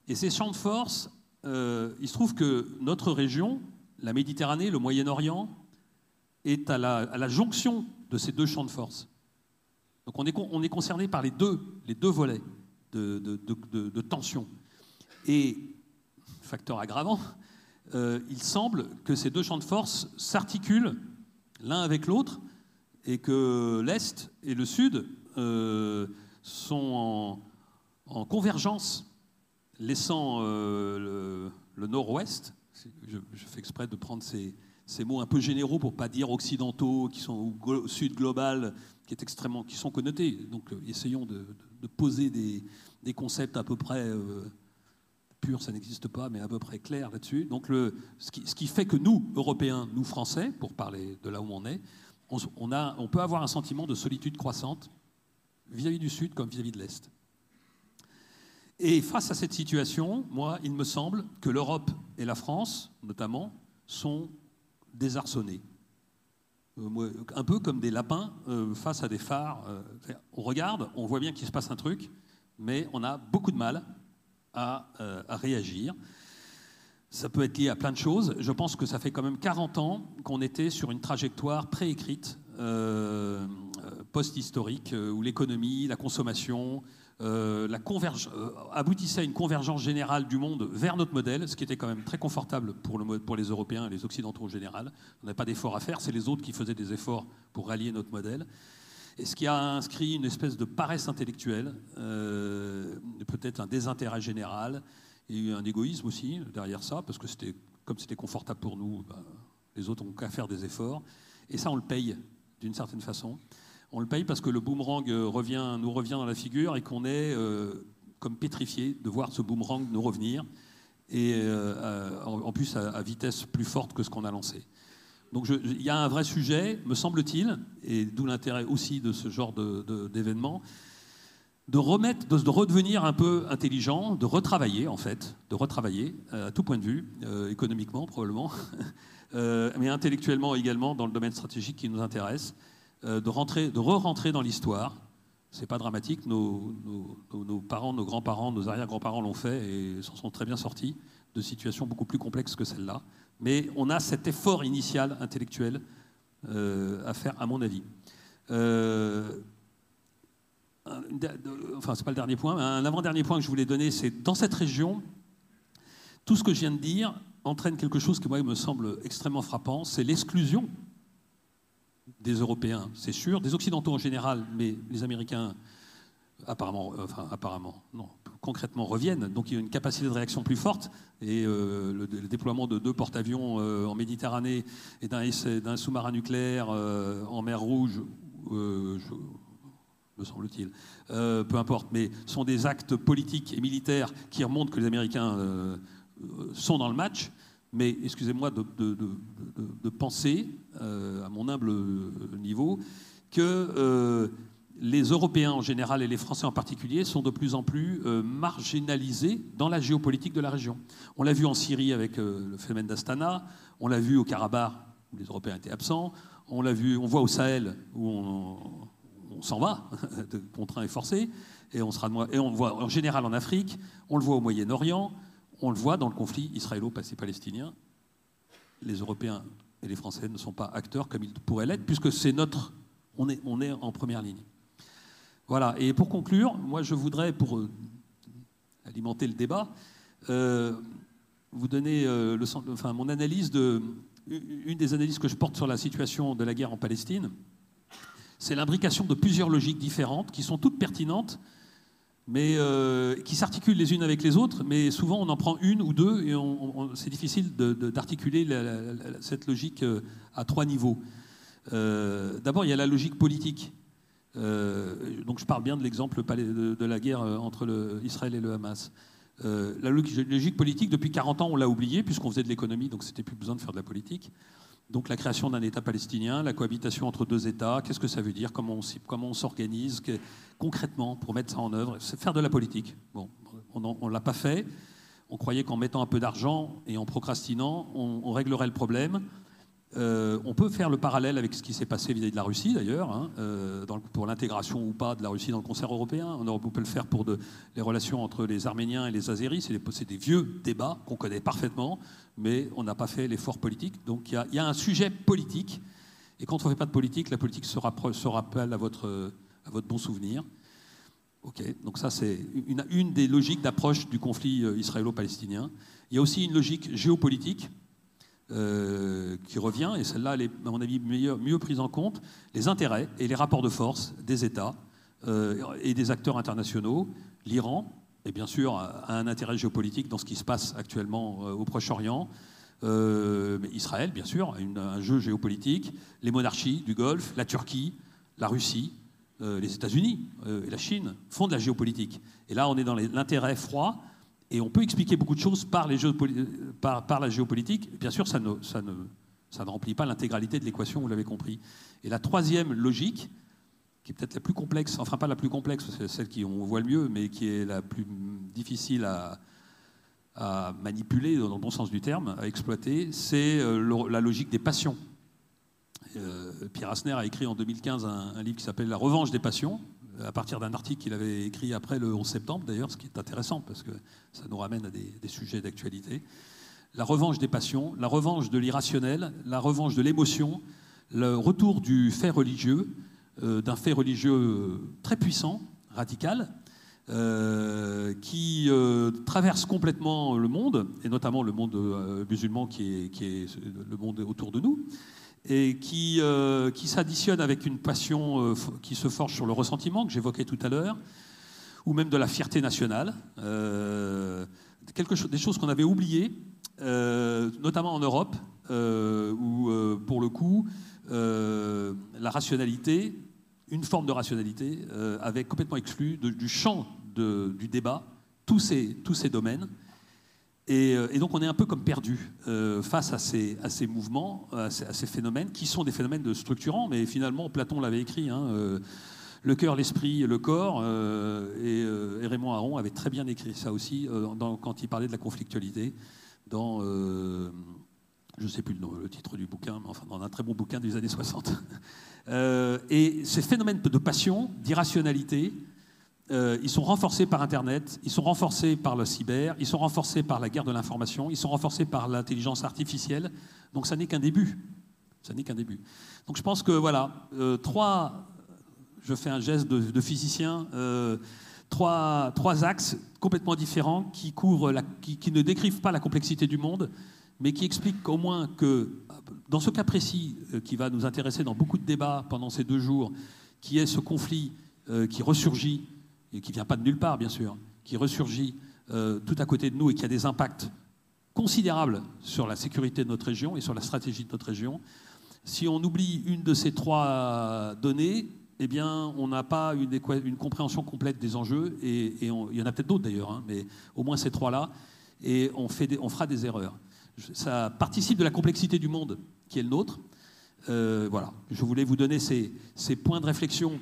Speaker 1: Et ces champs de force, il se trouve que notre région, la Méditerranée, le Moyen-Orient, est à la, jonction de ces deux champs de force. Donc on est, on est concerné par les deux, les deux volets de, tension. Et, facteur aggravant, il semble que ces deux champs de force s'articulent l'un avec l'autre et que l'Est et le Sud euh, sont en, convergence, laissant euh, le, Nord-Ouest, je, fais exprès de prendre ces, mots un peu généraux pour pas dire occidentaux, qui sont au Sud global, qui, est extrêmement, qui sont connotés. Donc euh, essayons de, poser des, concepts à peu près purs, ça n'existe pas, mais à peu près clairs là-dessus. Donc ce, qui, fait que nous, Européens, nous Français, pour parler de là où on est, on peut avoir un sentiment de solitude croissante vis-à-vis du Sud comme vis-à-vis de l'Est. Et face à cette situation, moi, il me semble que l'Europe et la France, notamment, sont désarçonnés. Euh, un peu comme des lapins euh, face à des phares. Euh, on regarde, on voit bien qu'il se passe un truc, mais on a beaucoup de mal à, réagir. Ça peut être lié à plein de choses. Je pense que ça fait quand même 40 ans qu'on était sur une trajectoire préécrite, post-historique, où l'économie, la consommation, euh, la aboutissait à une convergence générale du monde vers notre modèle, ce qui était quand même très confortable pour, le, pour les Européens et les Occidentaux en général. On n'avait pas d'efforts à faire, c'est les autres qui faisaient des efforts pour rallier notre modèle. Et ce qui a inscrit une espèce de paresse intellectuelle, peut-être un désintérêt général, eu un égoïsme aussi derrière ça, parce que c'était, comme c'était confortable pour nous, bah, les autres n'ont qu'à faire des efforts. Et ça, on le paye d'une certaine façon. On le paye parce que le boomerang euh, nous revient dans la figure et qu'on est euh, comme pétrifié de voir ce boomerang nous revenir, et euh, en, plus à, vitesse plus forte que ce qu'on a lancé. Donc il y a un vrai sujet, me semble-t-il, et d'où l'intérêt aussi de ce genre d'événement, de de, redevenir un peu intelligent, de retravailler en fait, de retravailler à tout point de vue, économiquement probablement, mais intellectuellement également dans le domaine stratégique qui nous intéresse, de rentrer, de re-rentrer dans l'histoire. C'est pas dramatique, nos, parents, nos grands-parents, nos arrière-grands-parents l'ont fait et s'en sont très bien sortis de situations beaucoup plus complexes que celle-là. Mais on a cet effort initial intellectuel à faire, à mon avis enfin c'est pas le dernier point, mais un avant-dernier point que je voulais donner, c'est dans cette région, tout ce que je viens de dire entraîne quelque chose qui moi me semble extrêmement frappant, c'est l'exclusion des Européens, c'est sûr, des Occidentaux en général, mais les Américains apparemment, enfin apparemment, non, concrètement reviennent. Donc il y a une capacité de réaction plus forte. Et le, le, déploiement de deux porte-avions en Méditerranée et d'un sous-marin nucléaire en mer Rouge, me semble-t-il, peu importe, mais sont des actes politiques et militaires qui remontent que les Américains sont dans le match. Mais excusez-moi de, penser, à mon humble niveau, que les Européens en général et les Français en particulier sont de plus en plus euh, marginalisés dans la géopolitique de la région. On l'a vu en Syrie avec euh, le phénomène d'Astana, on l'a vu au Karabakh où les Européens étaient absents, on l'a vu, on voit au Sahel où on, s'en va, contraint et forcé, et on, sera, et on voit en général en Afrique, on le voit au Moyen-Orient, on le voit dans le conflit israélo-palestinien. Les Européens et les Français ne sont pas acteurs comme ils pourraient l'être, puisque c'est notre, on est, on est en première ligne. Voilà, et pour conclure, moi je voudrais, pour euh, alimenter le débat, euh, vous donner euh, enfin, mon analyse de. Une des analyses que je porte sur la situation de la guerre en Palestine, c'est l'imbrication de plusieurs logiques différentes qui sont toutes pertinentes, mais qui s'articulent les unes avec les autres, mais souvent on en prend une ou deux et c'est difficile d'articuler cette logique à trois niveaux. D'abord, il y a la logique politique euh, donc je parle bien de l'exemple de, la guerre euh, entre le, Israël et le Hamas. Euh, la logique politique, depuis 40 ans, on l'a oublié, puisqu'on faisait de l'économie, donc c'était plus besoin de faire de la politique. Donc la création d'un État palestinien, la cohabitation entre deux États, qu'est-ce que ça veut dire? Comment on, s'organise? Concrètement pour mettre ça en œuvre C'est faire de la politique. Bon, on ne l'a pas fait. On croyait qu'en mettant un peu d'argent et en procrastinant, on réglerait le problème. Euh, on peut faire le parallèle avec ce qui s'est passé vis-à-vis de la Russie, d'ailleurs, hein, euh, pour l'intégration ou pas de la Russie dans le concert européen. On peut le faire pour les relations entre les Arméniens et les Azéris. C'est des, vieux débats qu'on connaît parfaitement, mais on n'a pas fait l'effort politique. Donc il y, a un sujet politique. Et quand on ne fait pas de politique, la politique se, rappelle à votre, bon souvenir. Ok, donc ça c'est une, une, des logiques d'approche du conflit euh, israélo-palestinien. Il y a aussi une logique géopolitique euh, qui revient, et celle-là, elle est, à mon avis, mieux prise en compte, les intérêts et les rapports de force des États euh, et des acteurs internationaux. L'Iran, et bien sûr, a un intérêt géopolitique dans ce qui se passe actuellement euh, au Proche-Orient. Israël, bien sûr, a un jeu géopolitique. Les monarchies du Golfe, la Turquie, la Russie, les États-Unis et la Chine font de la géopolitique. Et là, on est dans l'intérêt froid et on peut expliquer beaucoup de choses par, la géopolitique. Bien sûr, ça ne, remplit pas l'intégralité de l'équation, vous l'avez compris. Et la troisième logique, qui est peut-être la plus complexe, enfin pas la plus complexe, c'est celle qu'on voit le mieux, mais qui est la plus difficile à, manipuler, dans le bon sens du terme, à exploiter, c'est euh, la logique des passions. Euh, Pierre Asner a écrit en 2015 un, un livre qui s'appelle La revanche des passions, à partir d'un article qu'il avait écrit après le 11 septembre, d'ailleurs, ce qui est intéressant parce que ça nous ramène à des, sujets d'actualité. La revanche des passions, la revanche de l'irrationnel, la revanche de l'émotion, le retour du fait religieux, euh, d'un fait religieux très puissant, radical, euh, qui euh, traverse complètement le monde, et notamment le monde musulman qui est, qui est, le monde autour de nous, et qui, euh, qui s'additionne avec une passion euh, qui se forge sur le ressentiment que j'évoquais tout à l'heure, ou même de la fierté nationale, euh, quelque chose, des choses qu'on avait oubliées, notamment en Europe, où pour le coup, la rationalité, une forme de rationalité, avait complètement exclu du champ du débat tous ces domaines. Euh, et, donc on est un peu comme perdu euh, face à ces, mouvements, à ces, phénomènes, qui sont des phénomènes de structurants, mais finalement Platon l'avait écrit, hein, euh, le cœur, l'esprit, le corps, et, Raymond Aron avait très bien écrit ça aussi quand il parlait de la conflictualité dans, je ne sais plus le, le, titre du bouquin, mais enfin dans un très bon bouquin des années 60. et ces phénomènes de passion, d'irrationalité, euh, ils sont renforcés par Internet, ils sont renforcés par le cyber, ils sont renforcés par la guerre de l'information, ils sont renforcés par l'intelligence artificielle. Donc ça n'est qu'un début. Ça n'est qu'un début. Donc je pense que voilà, euh, trois, je fais un geste de, physicien, euh, trois, axes complètement différents qui, couvrent qui, qui, ne décrivent pas la complexité du monde, mais qui expliquent au moins que dans ce cas précis qui va nous intéresser dans beaucoup de débats pendant ces deux jours, qui est ce conflit qui ressurgit et qui ne vient pas de nulle part, bien sûr, qui ressurgit tout à côté de nous et qui a des impacts considérables sur la sécurité de notre région et sur la stratégie de notre région. Si on oublie une de ces trois données, eh bien, on n'a pas une, compréhension complète des enjeux, et, il y en a peut-être d'autres d'ailleurs, hein, mais au moins ces trois-là, et on, fait on fera des erreurs. Ça participe de la complexité du monde qui est le nôtre. Euh, voilà, je voulais vous donner ces points de réflexion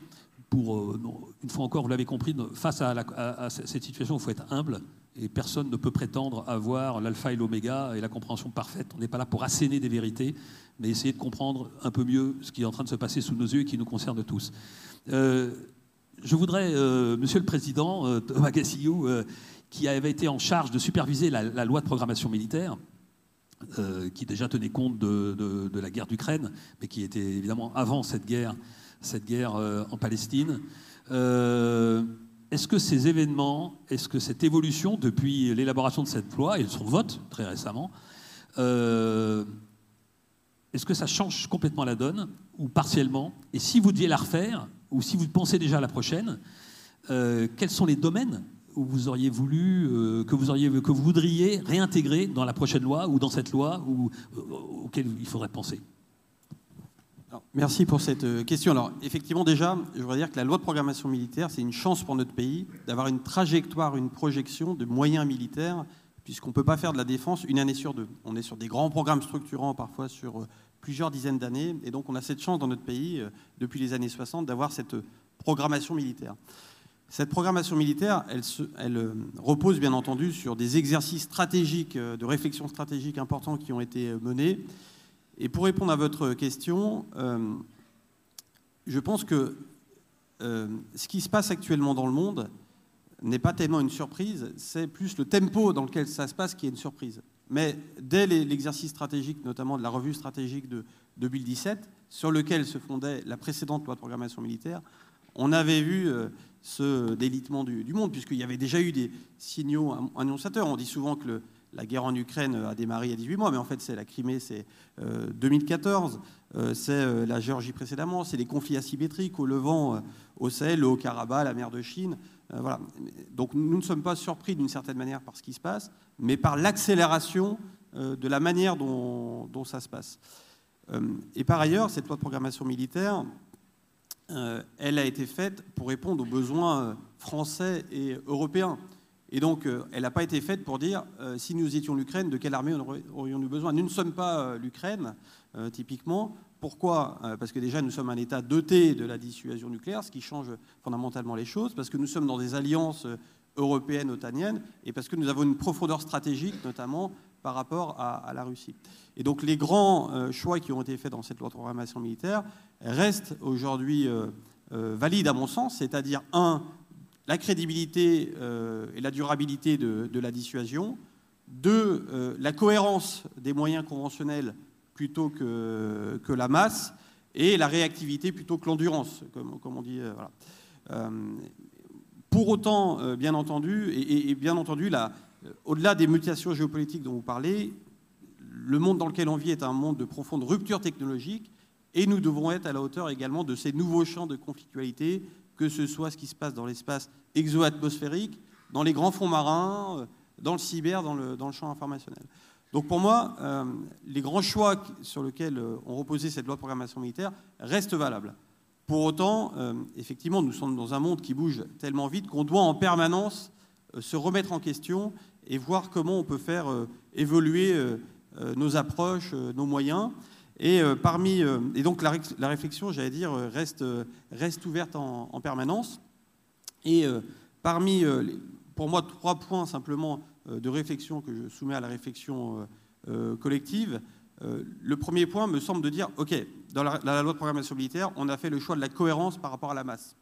Speaker 1: pour, euh, une fois encore, vous l'avez compris, face à, cette situation, il faut être humble, et personne ne peut prétendre avoir l'alpha et l'oméga et la compréhension parfaite. On n'est pas là pour asséner des vérités, mais essayer de comprendre un peu mieux ce qui est en train de se passer sous nos yeux et qui nous concerne tous. Euh, je voudrais, euh, Monsieur le Président, Thomas Gassillou, qui avait été en charge de superviser la, loi de programmation militaire, qui déjà tenait compte de la guerre d'Ukraine, mais qui était évidemment avant cette guerre, cette guerre en Palestine. est-ce que ces événements, est-ce que cette évolution depuis l'élaboration de cette loi et son vote très récemment, est-ce que ça change complètement la donne ou partiellement? Et si vous deviez la refaire, ou si vous pensez déjà à la prochaine, euh, quels sont les domaines où vous auriez voulu, euh, que, vous auriez, que vous voudriez réintégrer dans la prochaine loi ou dans cette loi ou, euh, auquel il faudrait penser?
Speaker 3: Merci pour cette question. Alors, effectivement, déjà, je voudrais dire que la loi de programmation militaire, c'est une chance pour notre pays d'avoir une trajectoire, une projection de moyens militaires puisqu'on ne peut pas faire de la défense une année sur deux. On est sur des grands programmes structurants, parfois sur euh, plusieurs dizaines d'années, et donc on a cette chance dans notre pays, euh, depuis les années 60, d'avoir cette programmation militaire. Cette programmation militaire, elle, elle, euh, repose bien entendu sur des exercices stratégiques, de réflexion stratégique importants qui ont été menés. Et pour répondre à votre question, je pense que ce qui se passe actuellement dans le monde, n'est pas tellement une surprise, c'est plus le tempo dans lequel ça se passe qui est une surprise. Mais dès l'exercice stratégique, notamment de la revue stratégique de 2017, sur lequel se fondait la précédente loi de programmation militaire, on avait vu euh, ce délitement du, monde, puisqu'il y avait déjà eu des signaux annonciateurs. On dit souvent que la guerre en Ukraine a démarré il y a 18 mois, mais en fait, c'est la Crimée, c'est 2014, euh, euh, c'est la Géorgie précédemment, c'est les conflits asymétriques au Levant, au Sahel, le Haut-Karabakh, la mer de Chine. Euh, voilà. Donc nous ne sommes pas surpris d'une certaine manière par ce qui se passe, mais par l'accélération euh, de la manière dont, ça se passe. Euh, et par ailleurs, cette loi de programmation militaire, elle a été faite pour répondre aux besoins français et européens. Et donc, elle n'a pas été faite pour dire si nous étions l'Ukraine, de quelle armée aurions-nous besoin? Nous ne sommes pas l'Ukraine, typiquement. Pourquoi? Euh, Parce que déjà, nous sommes un État doté de la dissuasion nucléaire, ce qui change fondamentalement les choses, parce que nous sommes dans des alliances euh, européennes, otaniennes, et parce que nous avons une profondeur stratégique, notamment par rapport à, la Russie. Et donc les grands euh, choix qui ont été faits dans cette loi programmation militaire restent aujourd'hui valides à mon sens, c'est-à-dire, un, la crédibilité et la durabilité de, la dissuasion, deux, la cohérence des moyens conventionnels plutôt que, que la masse et la réactivité plutôt que l'endurance, comme, on dit. Euh, voilà. Euh, pour autant, euh, bien entendu, et, bien entendu, au-delà des mutations géopolitiques dont vous parlez, le monde dans lequel on vit est un monde de profonde rupture technologique et nous devons être à la hauteur également de ces nouveaux champs de conflictualité, que ce soit ce qui se passe dans l'espace exo-atmosphérique, dans les grands fonds marins, dans le cyber, dans le, dans le champ informationnel. Donc pour moi, euh, les grands choix sur lesquels euh, on reposait cette loi de programmation militaire restent valables. Pour autant, euh, effectivement, nous sommes dans un monde qui bouge tellement vite qu'on doit en permanence se remettre en question et voir comment on peut faire évoluer nos approches, nos moyens. Et, parmi, et donc la, réflexion, j'allais dire, reste, reste ouverte en, en permanence. Et parmi, pour moi, trois points simplement euh, de réflexion que je soumets à la réflexion euh, euh, collective. le premier point me semble de dire, OK, dans la, loi de programmation militaire, on a fait le choix de la cohérence par rapport à la masse,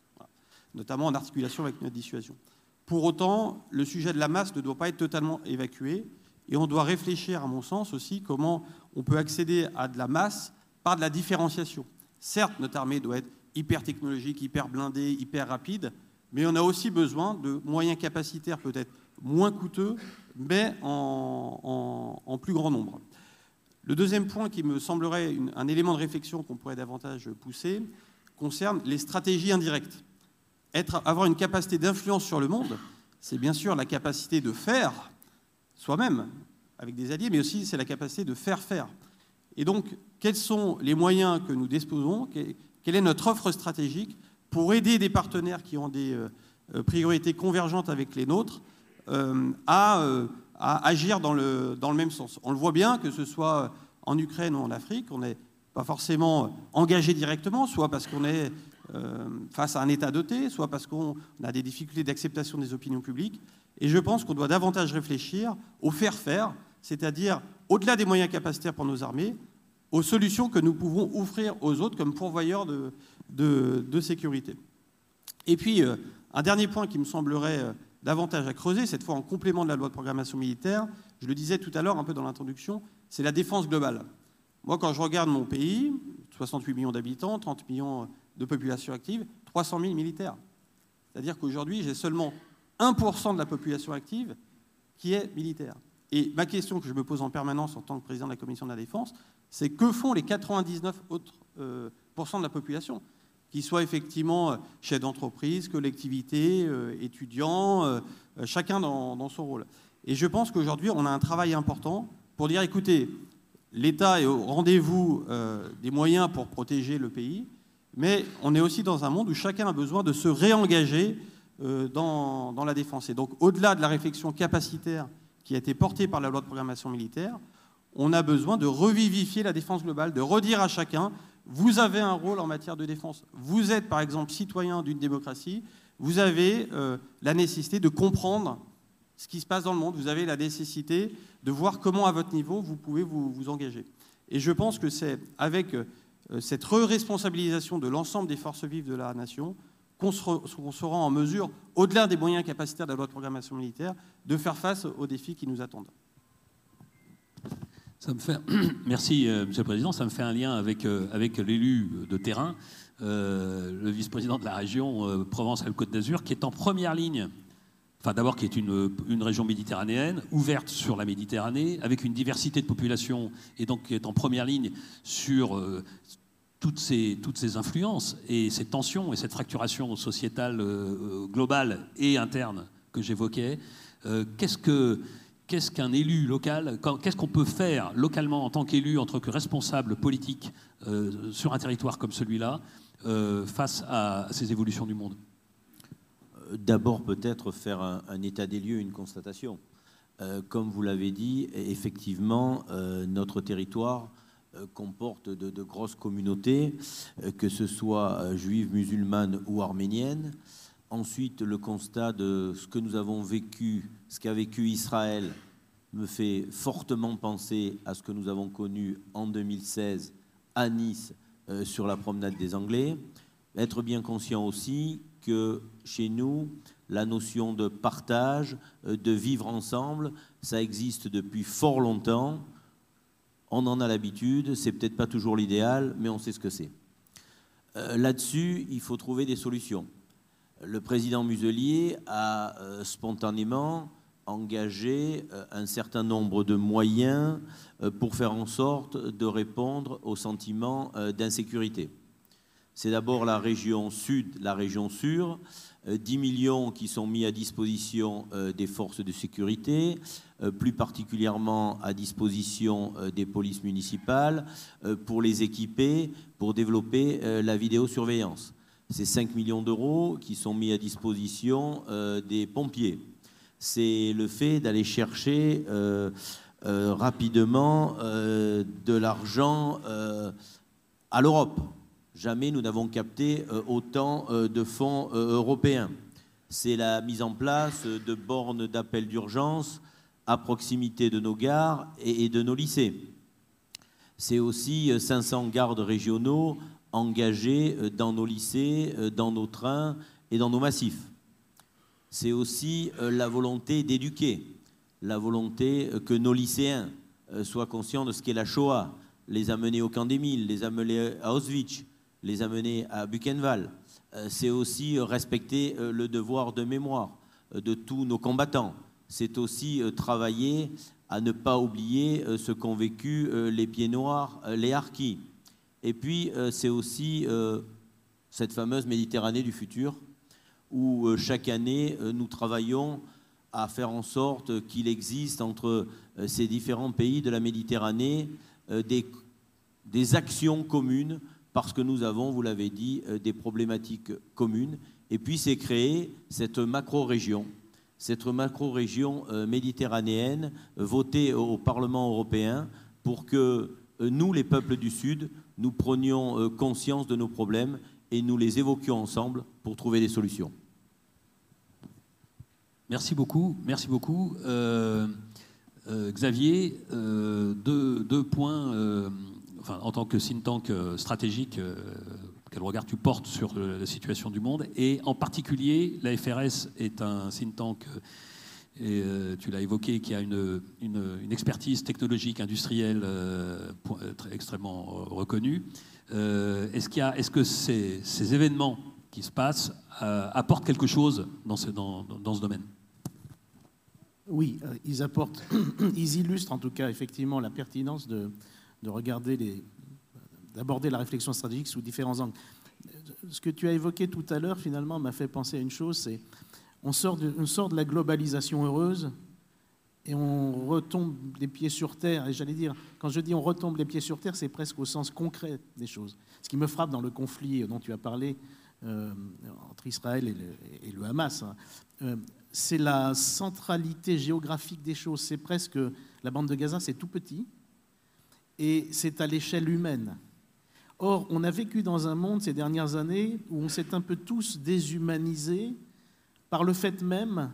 Speaker 3: notamment en articulation avec notre dissuasion. Pour autant, le sujet de la masse ne doit pas être totalement évacué, et on doit réfléchir, à mon sens aussi, comment on peut accéder à de la masse par de la différenciation. Certes, notre armée doit être hyper technologique, hyper blindée, hyper rapide, mais on a aussi besoin de moyens capacitaires peut-être moins coûteux, mais en, plus grand nombre. Le deuxième point qui me semblerait un élément de réflexion qu'on pourrait davantage pousser concerne les stratégies indirectes. Avoir une capacité d'influence sur le monde, c'est bien sûr la capacité de faire soi-même avec des alliés, mais aussi c'est la capacité de faire faire. Et donc, quels sont les moyens que nous disposons? Quelle est notre offre stratégique pour aider des partenaires qui ont des euh, priorités convergentes avec les nôtres euh, à, euh, à, agir dans le, dans le même sens? On le voit bien, que ce soit en Ukraine ou en Afrique, on n'est pas forcément engagé directement, soit parce qu'on est face à un État doté, soit parce qu'on a des difficultés d'acceptation des opinions publiques. Et je pense qu'on doit davantage réfléchir au faire-faire, c'est-à-dire au-delà des moyens capacitaires pour nos armées, aux solutions que nous pouvons offrir aux autres comme pourvoyeurs de, sécurité. Et puis, euh, un dernier point qui me semblerait euh, davantage à creuser, cette fois en complément de la loi de programmation militaire, je le disais tout à l'heure un peu dans l'introduction, c'est la défense globale. Moi, quand je regarde mon pays, 68 millions d'habitants, 30 millions de population active, 300 000 militaires. C'est-à-dire qu'aujourd'hui, j'ai seulement 1% de la population active qui est militaire. Et ma question que je me pose en permanence en tant que président de la commission de la défense, c'est que font les 99 autres euh, de la population qu'ils soient effectivement euh, chefs d'entreprise, collectivités, euh, étudiants, chacun dans, son rôle. Et je pense qu'aujourd'hui, on a un travail important pour dire, écoutez, l'État est au rendez-vous des moyens pour protéger le pays, mais on est aussi dans un monde où chacun a besoin de se réengager dans la défense. Et donc, au-delà de la réflexion capacitaire qui a été portée par la loi de programmation militaire, on a besoin de revivifier la défense globale, de redire à chacun, vous avez un rôle en matière de défense. Vous êtes, par exemple, citoyen d'une démocratie, vous avez euh, la nécessité de comprendre ce qui se passe dans le monde, vous avez la nécessité de voir comment, à votre niveau, vous pouvez vous, engager. Et je pense que c'est avec euh, cette re-responsabilisation de l'ensemble des forces vives de la nation qu'on sera en mesure, au-delà des moyens capacitaires de la loi de programmation militaire, de faire face aux défis qui nous attendent.
Speaker 1: Ça me fait... Merci, euh, Monsieur le Président. Ça me fait un lien avec, euh, avec l'élu de terrain, euh, le vice-président de la région Provence-Alpes-Côte d'Azur, qui est en première ligne. Enfin, d'abord, qui est une, région méditerranéenne, ouverte sur la Méditerranée, avec une diversité de population, et donc qui est en première ligne sur toutes, ces, influences et ces tensions et cette fracturation sociétale globale et interne que j'évoquais. Qu'est-ce que qu'est-ce qu'un élu local, qu'est-ce qu'on peut faire localement en tant qu'élu, en tant que responsable politique euh, sur un territoire comme celui-là, euh, face à, ces évolutions du monde?
Speaker 2: Euh, D'abord, peut-être faire un, état des lieux, une constatation. comme vous l'avez dit, effectivement, notre territoire comporte de, grosses communautés, que ce soit juives, musulmanes ou arméniennes. Ensuite, le constat de ce que nous avons vécu, ce qu'a vécu Israël, me fait fortement penser à ce que nous avons connu en 2016 à Nice euh, sur la promenade des Anglais. Être bien conscient aussi que chez nous, la notion de partage, euh, de vivre ensemble, ça existe depuis fort longtemps. On en a l'habitude, c'est peut-être pas toujours l'idéal, mais on sait ce que c'est. Euh, là-dessus, il faut trouver des solutions le président Muselier a euh, spontanément engagé euh, un certain nombre de moyens pour faire en sorte de répondre au sentiment d'insécurité. C'est d'abord la région sud, la région sûre, 10 millions qui sont mis à disposition des forces de sécurité, plus particulièrement à disposition des polices municipales, pour les équiper, pour développer la vidéosurveillance c'est 5 millions d'euros qui sont mis à disposition euh, des pompiers. C'est le fait d'aller chercher euh, euh, rapidement de l'argent à l'Europe. Jamais nous n'avons capté autant de fonds européens. C'est la mise en place de bornes d'appel d'urgence à proximité de nos gares et de nos lycées. C'est aussi 500 gardes régionaux engagés euh, dans nos lycées, euh, dans nos trains et dans nos massifs. C'est aussi euh, la volonté d'éduquer, la volonté que nos lycéens soient conscients de ce qu'est la Shoah, les amener au camp d'Émile, les amener à Auschwitz, les amener à Buchenwald. C'est aussi respecter le devoir de mémoire de tous nos combattants. C'est aussi travailler à ne pas oublier ce qu'ont vécu les pieds noirs, les harkis. Et puis, euh, c'est aussi euh, cette fameuse Méditerranée du futur, où chaque année, nous travaillons à faire en sorte qu'il existe entre ces différents pays de la Méditerranée des, des actions communes parce que nous avons, vous l'avez dit, des problématiques communes. Et puis c'est créé cette macro-région cette macro-région euh, méditerranéenne euh, votée au Parlement européen pour que euh, nous, les peuples du Sud, nous prenions conscience de nos problèmes et nous les évoquions ensemble pour trouver des solutions.
Speaker 1: Merci beaucoup. Merci beaucoup. Xavier, deux, points. En tant que think tank stratégique, quel regard tu portes sur la situation du monde? Et en particulier, la FRS est un think tank, euh, et euh, tu l'as évoqué, qui a une, expertise technologique, industrielle euh, extrêmement reconnue. est-ce, que ces, événements qui se passent apportent quelque chose dans ce domaine?
Speaker 4: Oui, ils apportent, ils illustrent en tout cas effectivement la pertinence de, de regarder d'aborder la réflexion stratégique sous différents angles. Ce que tu as évoqué tout à l'heure, finalement, m'a fait penser à une chose, c'est on sort, de, sort de la globalisation heureuse et on retombe les pieds sur terre. Et j'allais dire, quand je dis on retombe les pieds sur terre, c'est presque au sens concret des choses. Ce qui me frappe dans le conflit dont tu as parlé euh, entre Israël et le, Hamas, hein, euh, c'est la centralité géographique des choses. C'est presque la bande de Gaza, c'est tout petit et c'est à l'échelle humaine. Or, on a vécu dans un monde ces dernières années où on s'est un peu tous déshumanisés par le fait même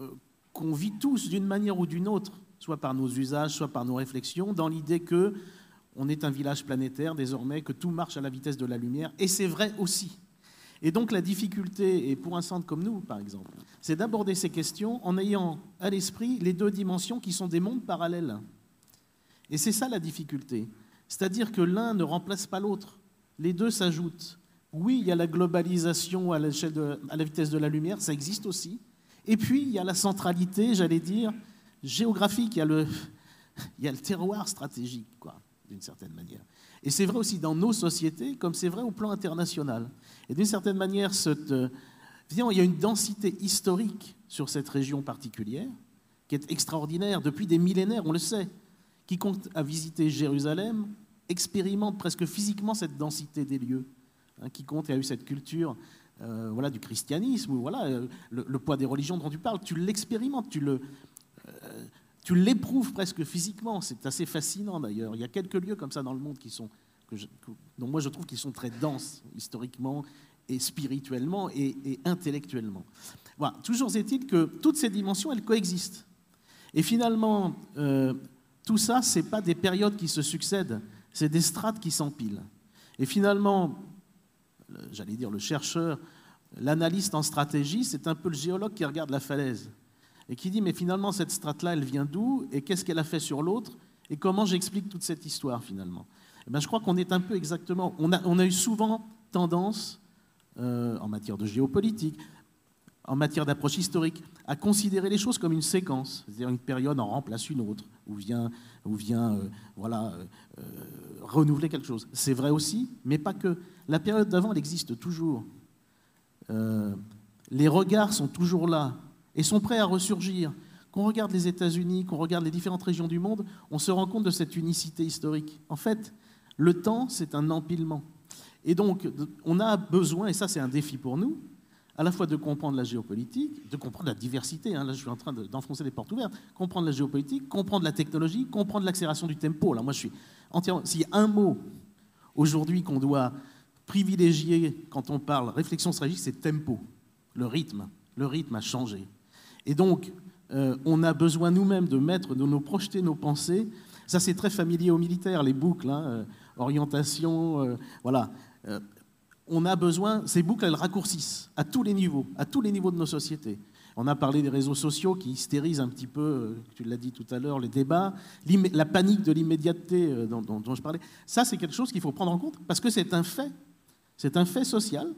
Speaker 4: euh, qu'on vit tous d'une manière ou d'une autre, soit par nos usages, soit par nos réflexions, dans l'idée que on est un village planétaire désormais, que tout marche à la vitesse de la lumière, et c'est vrai aussi. Et donc la difficulté, et pour un centre comme nous par exemple, c'est d'aborder ces questions en ayant à l'esprit les deux dimensions qui sont des mondes parallèles. Et c'est ça la difficulté. C'est-à-dire que l'un ne remplace pas l'autre. Les deux s'ajoutent. Oui, il y a la globalisation à, la vitesse de la lumière, ça existe aussi. Et puis, il y a la centralité, j'allais dire, géographique, il y a le, terroir stratégique, d'une certaine manière. Et c'est vrai aussi dans nos sociétés, comme c'est vrai au plan international. Et d'une certaine manière, cette, il y a une densité historique sur cette région particulière qui est extraordinaire depuis des millénaires, on le sait. Quiconque a visité Jérusalem expérimente presque physiquement cette densité des lieux. Hein, quiconque a eu cette culture euh, voilà, du christianisme, voilà, euh, le, poids des religions dont tu parles, tu l'expérimentes, tu le, euh, l'éprouves presque physiquement. C'est assez fascinant d'ailleurs. Il y a quelques lieux comme ça dans le monde qui sont, que dont moi je trouve qu'ils sont très denses historiquement et spirituellement et, intellectuellement. Voilà. Toujours est-il que toutes ces dimensions, elles coexistent. Et finalement, tout ça, ce n'est pas des périodes qui se succèdent, c'est des strates qui s'empilent. Et finalement, j'allais dire le chercheur, l'analyste en stratégie, c'est un peu le géologue qui regarde la falaise et qui dit, mais finalement, cette strate-là, elle vient d'où Et qu'est-ce qu'elle a fait sur l'autre Et comment j'explique toute cette histoire, finalement? Eh Je crois qu'on est un peu exactement... On a, on a eu souvent tendance, euh, en matière de géopolitique, en matière d'approche historique, à considérer les choses comme une séquence, c'est-à-dire une période en remplace une autre, ou vient, vient euh, voilà, euh, euh, renouveler quelque chose. C'est vrai aussi, mais pas que. La période d'avant, elle existe toujours. les regards sont toujours là et sont prêts à ressurgir. Qu'on regarde les États-Unis, qu'on regarde les différentes régions du monde, on se rend compte de cette unicité historique. En fait, le temps, c'est un empilement. Et donc, on a besoin, et ça c'est un défi pour nous, à la fois de comprendre la géopolitique, de comprendre la diversité, hein, là je suis en train d'enfoncer les portes ouvertes, comprendre la géopolitique, comprendre la technologie, comprendre l'accélération du tempo. Là, moi je suis entièrement... S'il y a un mot aujourd'hui qu'on doit privilégier quand on parle réflexion stratégique, c'est tempo, le rythme. Le rythme a changé. Et donc, euh, on a besoin nous-mêmes de mettre, de nous projeter nos pensées. Ça, c'est très familier aux militaires, les boucles, hein, euh, orientation, euh, voilà on a besoin, ces boucles, elles raccourcissent à tous les niveaux, à tous les niveaux de nos sociétés. On a parlé des réseaux sociaux qui hystérisent un petit peu, euh, tu l'as dit tout à l'heure, les débats, la panique de l'immédiateté euh, dont, je parlais. Ça, c'est quelque chose qu'il faut prendre en compte parce que c'est un fait. C'est un fait social.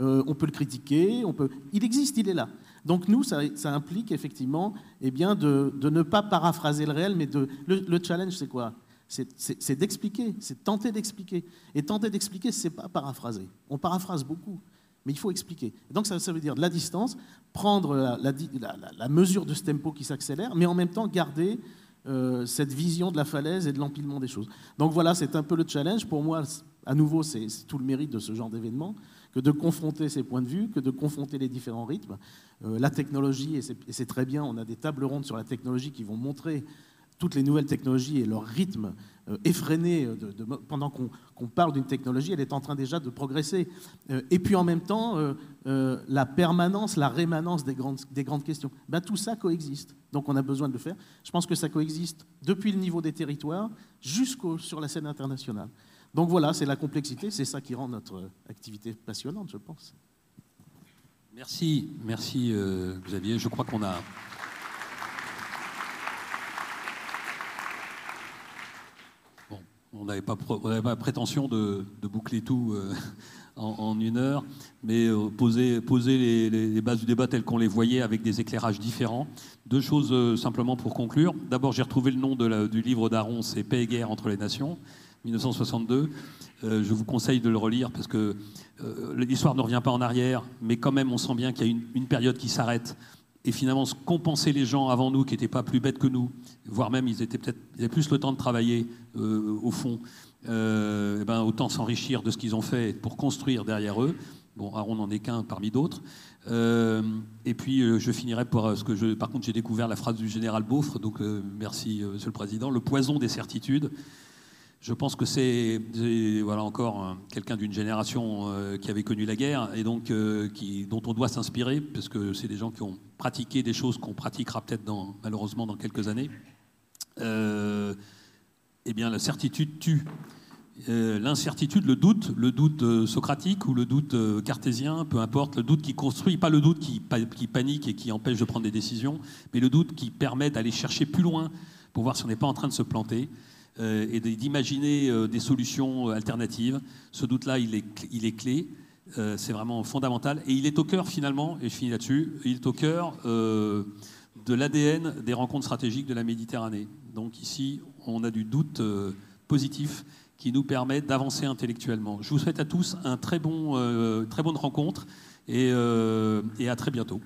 Speaker 4: Euh, on peut le critiquer, on peut... il existe, il est là. Donc nous, ça, implique effectivement eh bien, de, ne pas paraphraser le réel, mais de... le challenge, c'est quoi? C'est d'expliquer, c'est tenter d'expliquer. Et tenter d'expliquer, ce n'est pas paraphraser. On paraphrase beaucoup. Mais il faut expliquer. Donc ça, veut dire de la distance, prendre la, mesure de ce tempo qui s'accélère, mais en même temps garder euh, cette vision de la falaise et de l'empilement des choses. Donc voilà, c'est un peu le challenge. Pour moi, à nouveau, c'est c'est tout le mérite de ce genre d'événement, que de confronter ces points de vue, que de confronter les différents rythmes. Euh, la technologie, et c'est et c'est très bien, on a des tables rondes sur la technologie qui vont montrer toutes les nouvelles technologies et leur rythme euh, effréné de- pendant qu'on parle d'une technologie, elle est en train déjà de progresser. Euh, et puis en même temps, euh, euh, la permanence, la rémanence des grandes, des grandes questions. Ben, tout ça coexiste. Donc on a besoin de le faire. Je pense que ça coexiste depuis le niveau des territoires jusqu'au sur la scène internationale. Donc voilà, c'est la complexité, c'est ça qui rend notre activité passionnante, je pense.
Speaker 1: Merci, merci euh, Xavier. Je crois qu'on a. Bon, on n'avait pas, pas prétention de, boucler tout euh, en, une heure, mais euh, poser, les, bases du débat telles qu'on les voyait avec des éclairages différents. Deux choses euh, simplement pour conclure. D'abord, j'ai retrouvé le nom du livre d'Aaron, c'est Paix et guerre entre les nations, 1962. Euh, je vous conseille de le relire parce que l'histoire ne revient pas en arrière, mais quand même, on sent bien qu'il y a une période qui s'arrête. Et finalement, pensé les gens avant nous, qui n'étaient pas plus bêtes que nous, voire même ils étaient peut-être avaient plus le temps de travailler euh, au fond, euh, eh ben, autant s'enrichir de ce qu'ils ont fait pour construire derrière eux. Bon, Aaron n'en est qu'un parmi d'autres. Euh, et puis, je finirai par ce que je. Par contre, j'ai découvert la phrase du général Beaufre, donc merci, Monsieur le Président. Le poison des certitudes. Je pense que c'est voilà encore un- quelqu'un d'une génération euh, qui avait connu la guerre et donc euh, dont on doit s'inspirer parce que c'est des gens qui ont pratiqué des choses qu'on pratiquera peut-être dans, malheureusement dans quelques années. Euh, eh bien, la certitude tue. Euh, L'incertitude, le doute, le doute euh, socratique ou le doute euh, cartésien, peu importe, le doute qui construit, pas le doute qui, qui panique et qui empêche de prendre des décisions, mais le doute qui permet d'aller chercher plus loin pour voir si on n'est pas en train de se planter euh, et d'imaginer euh, des solutions euh, alternatives. Ce doute-là, il est, clé, euh, c'est vraiment fondamental. Et il est au cœur, finalement, et je finis là-dessus, il est au cœur euh, de l'ADN des rencontres stratégiques de la Méditerranée. Donc ici, on a du doute euh, positif qui nous permet d'avancer intellectuellement. Je vous souhaite à tous un très bon, euh, très bonne rencontre euh, et à très bientôt.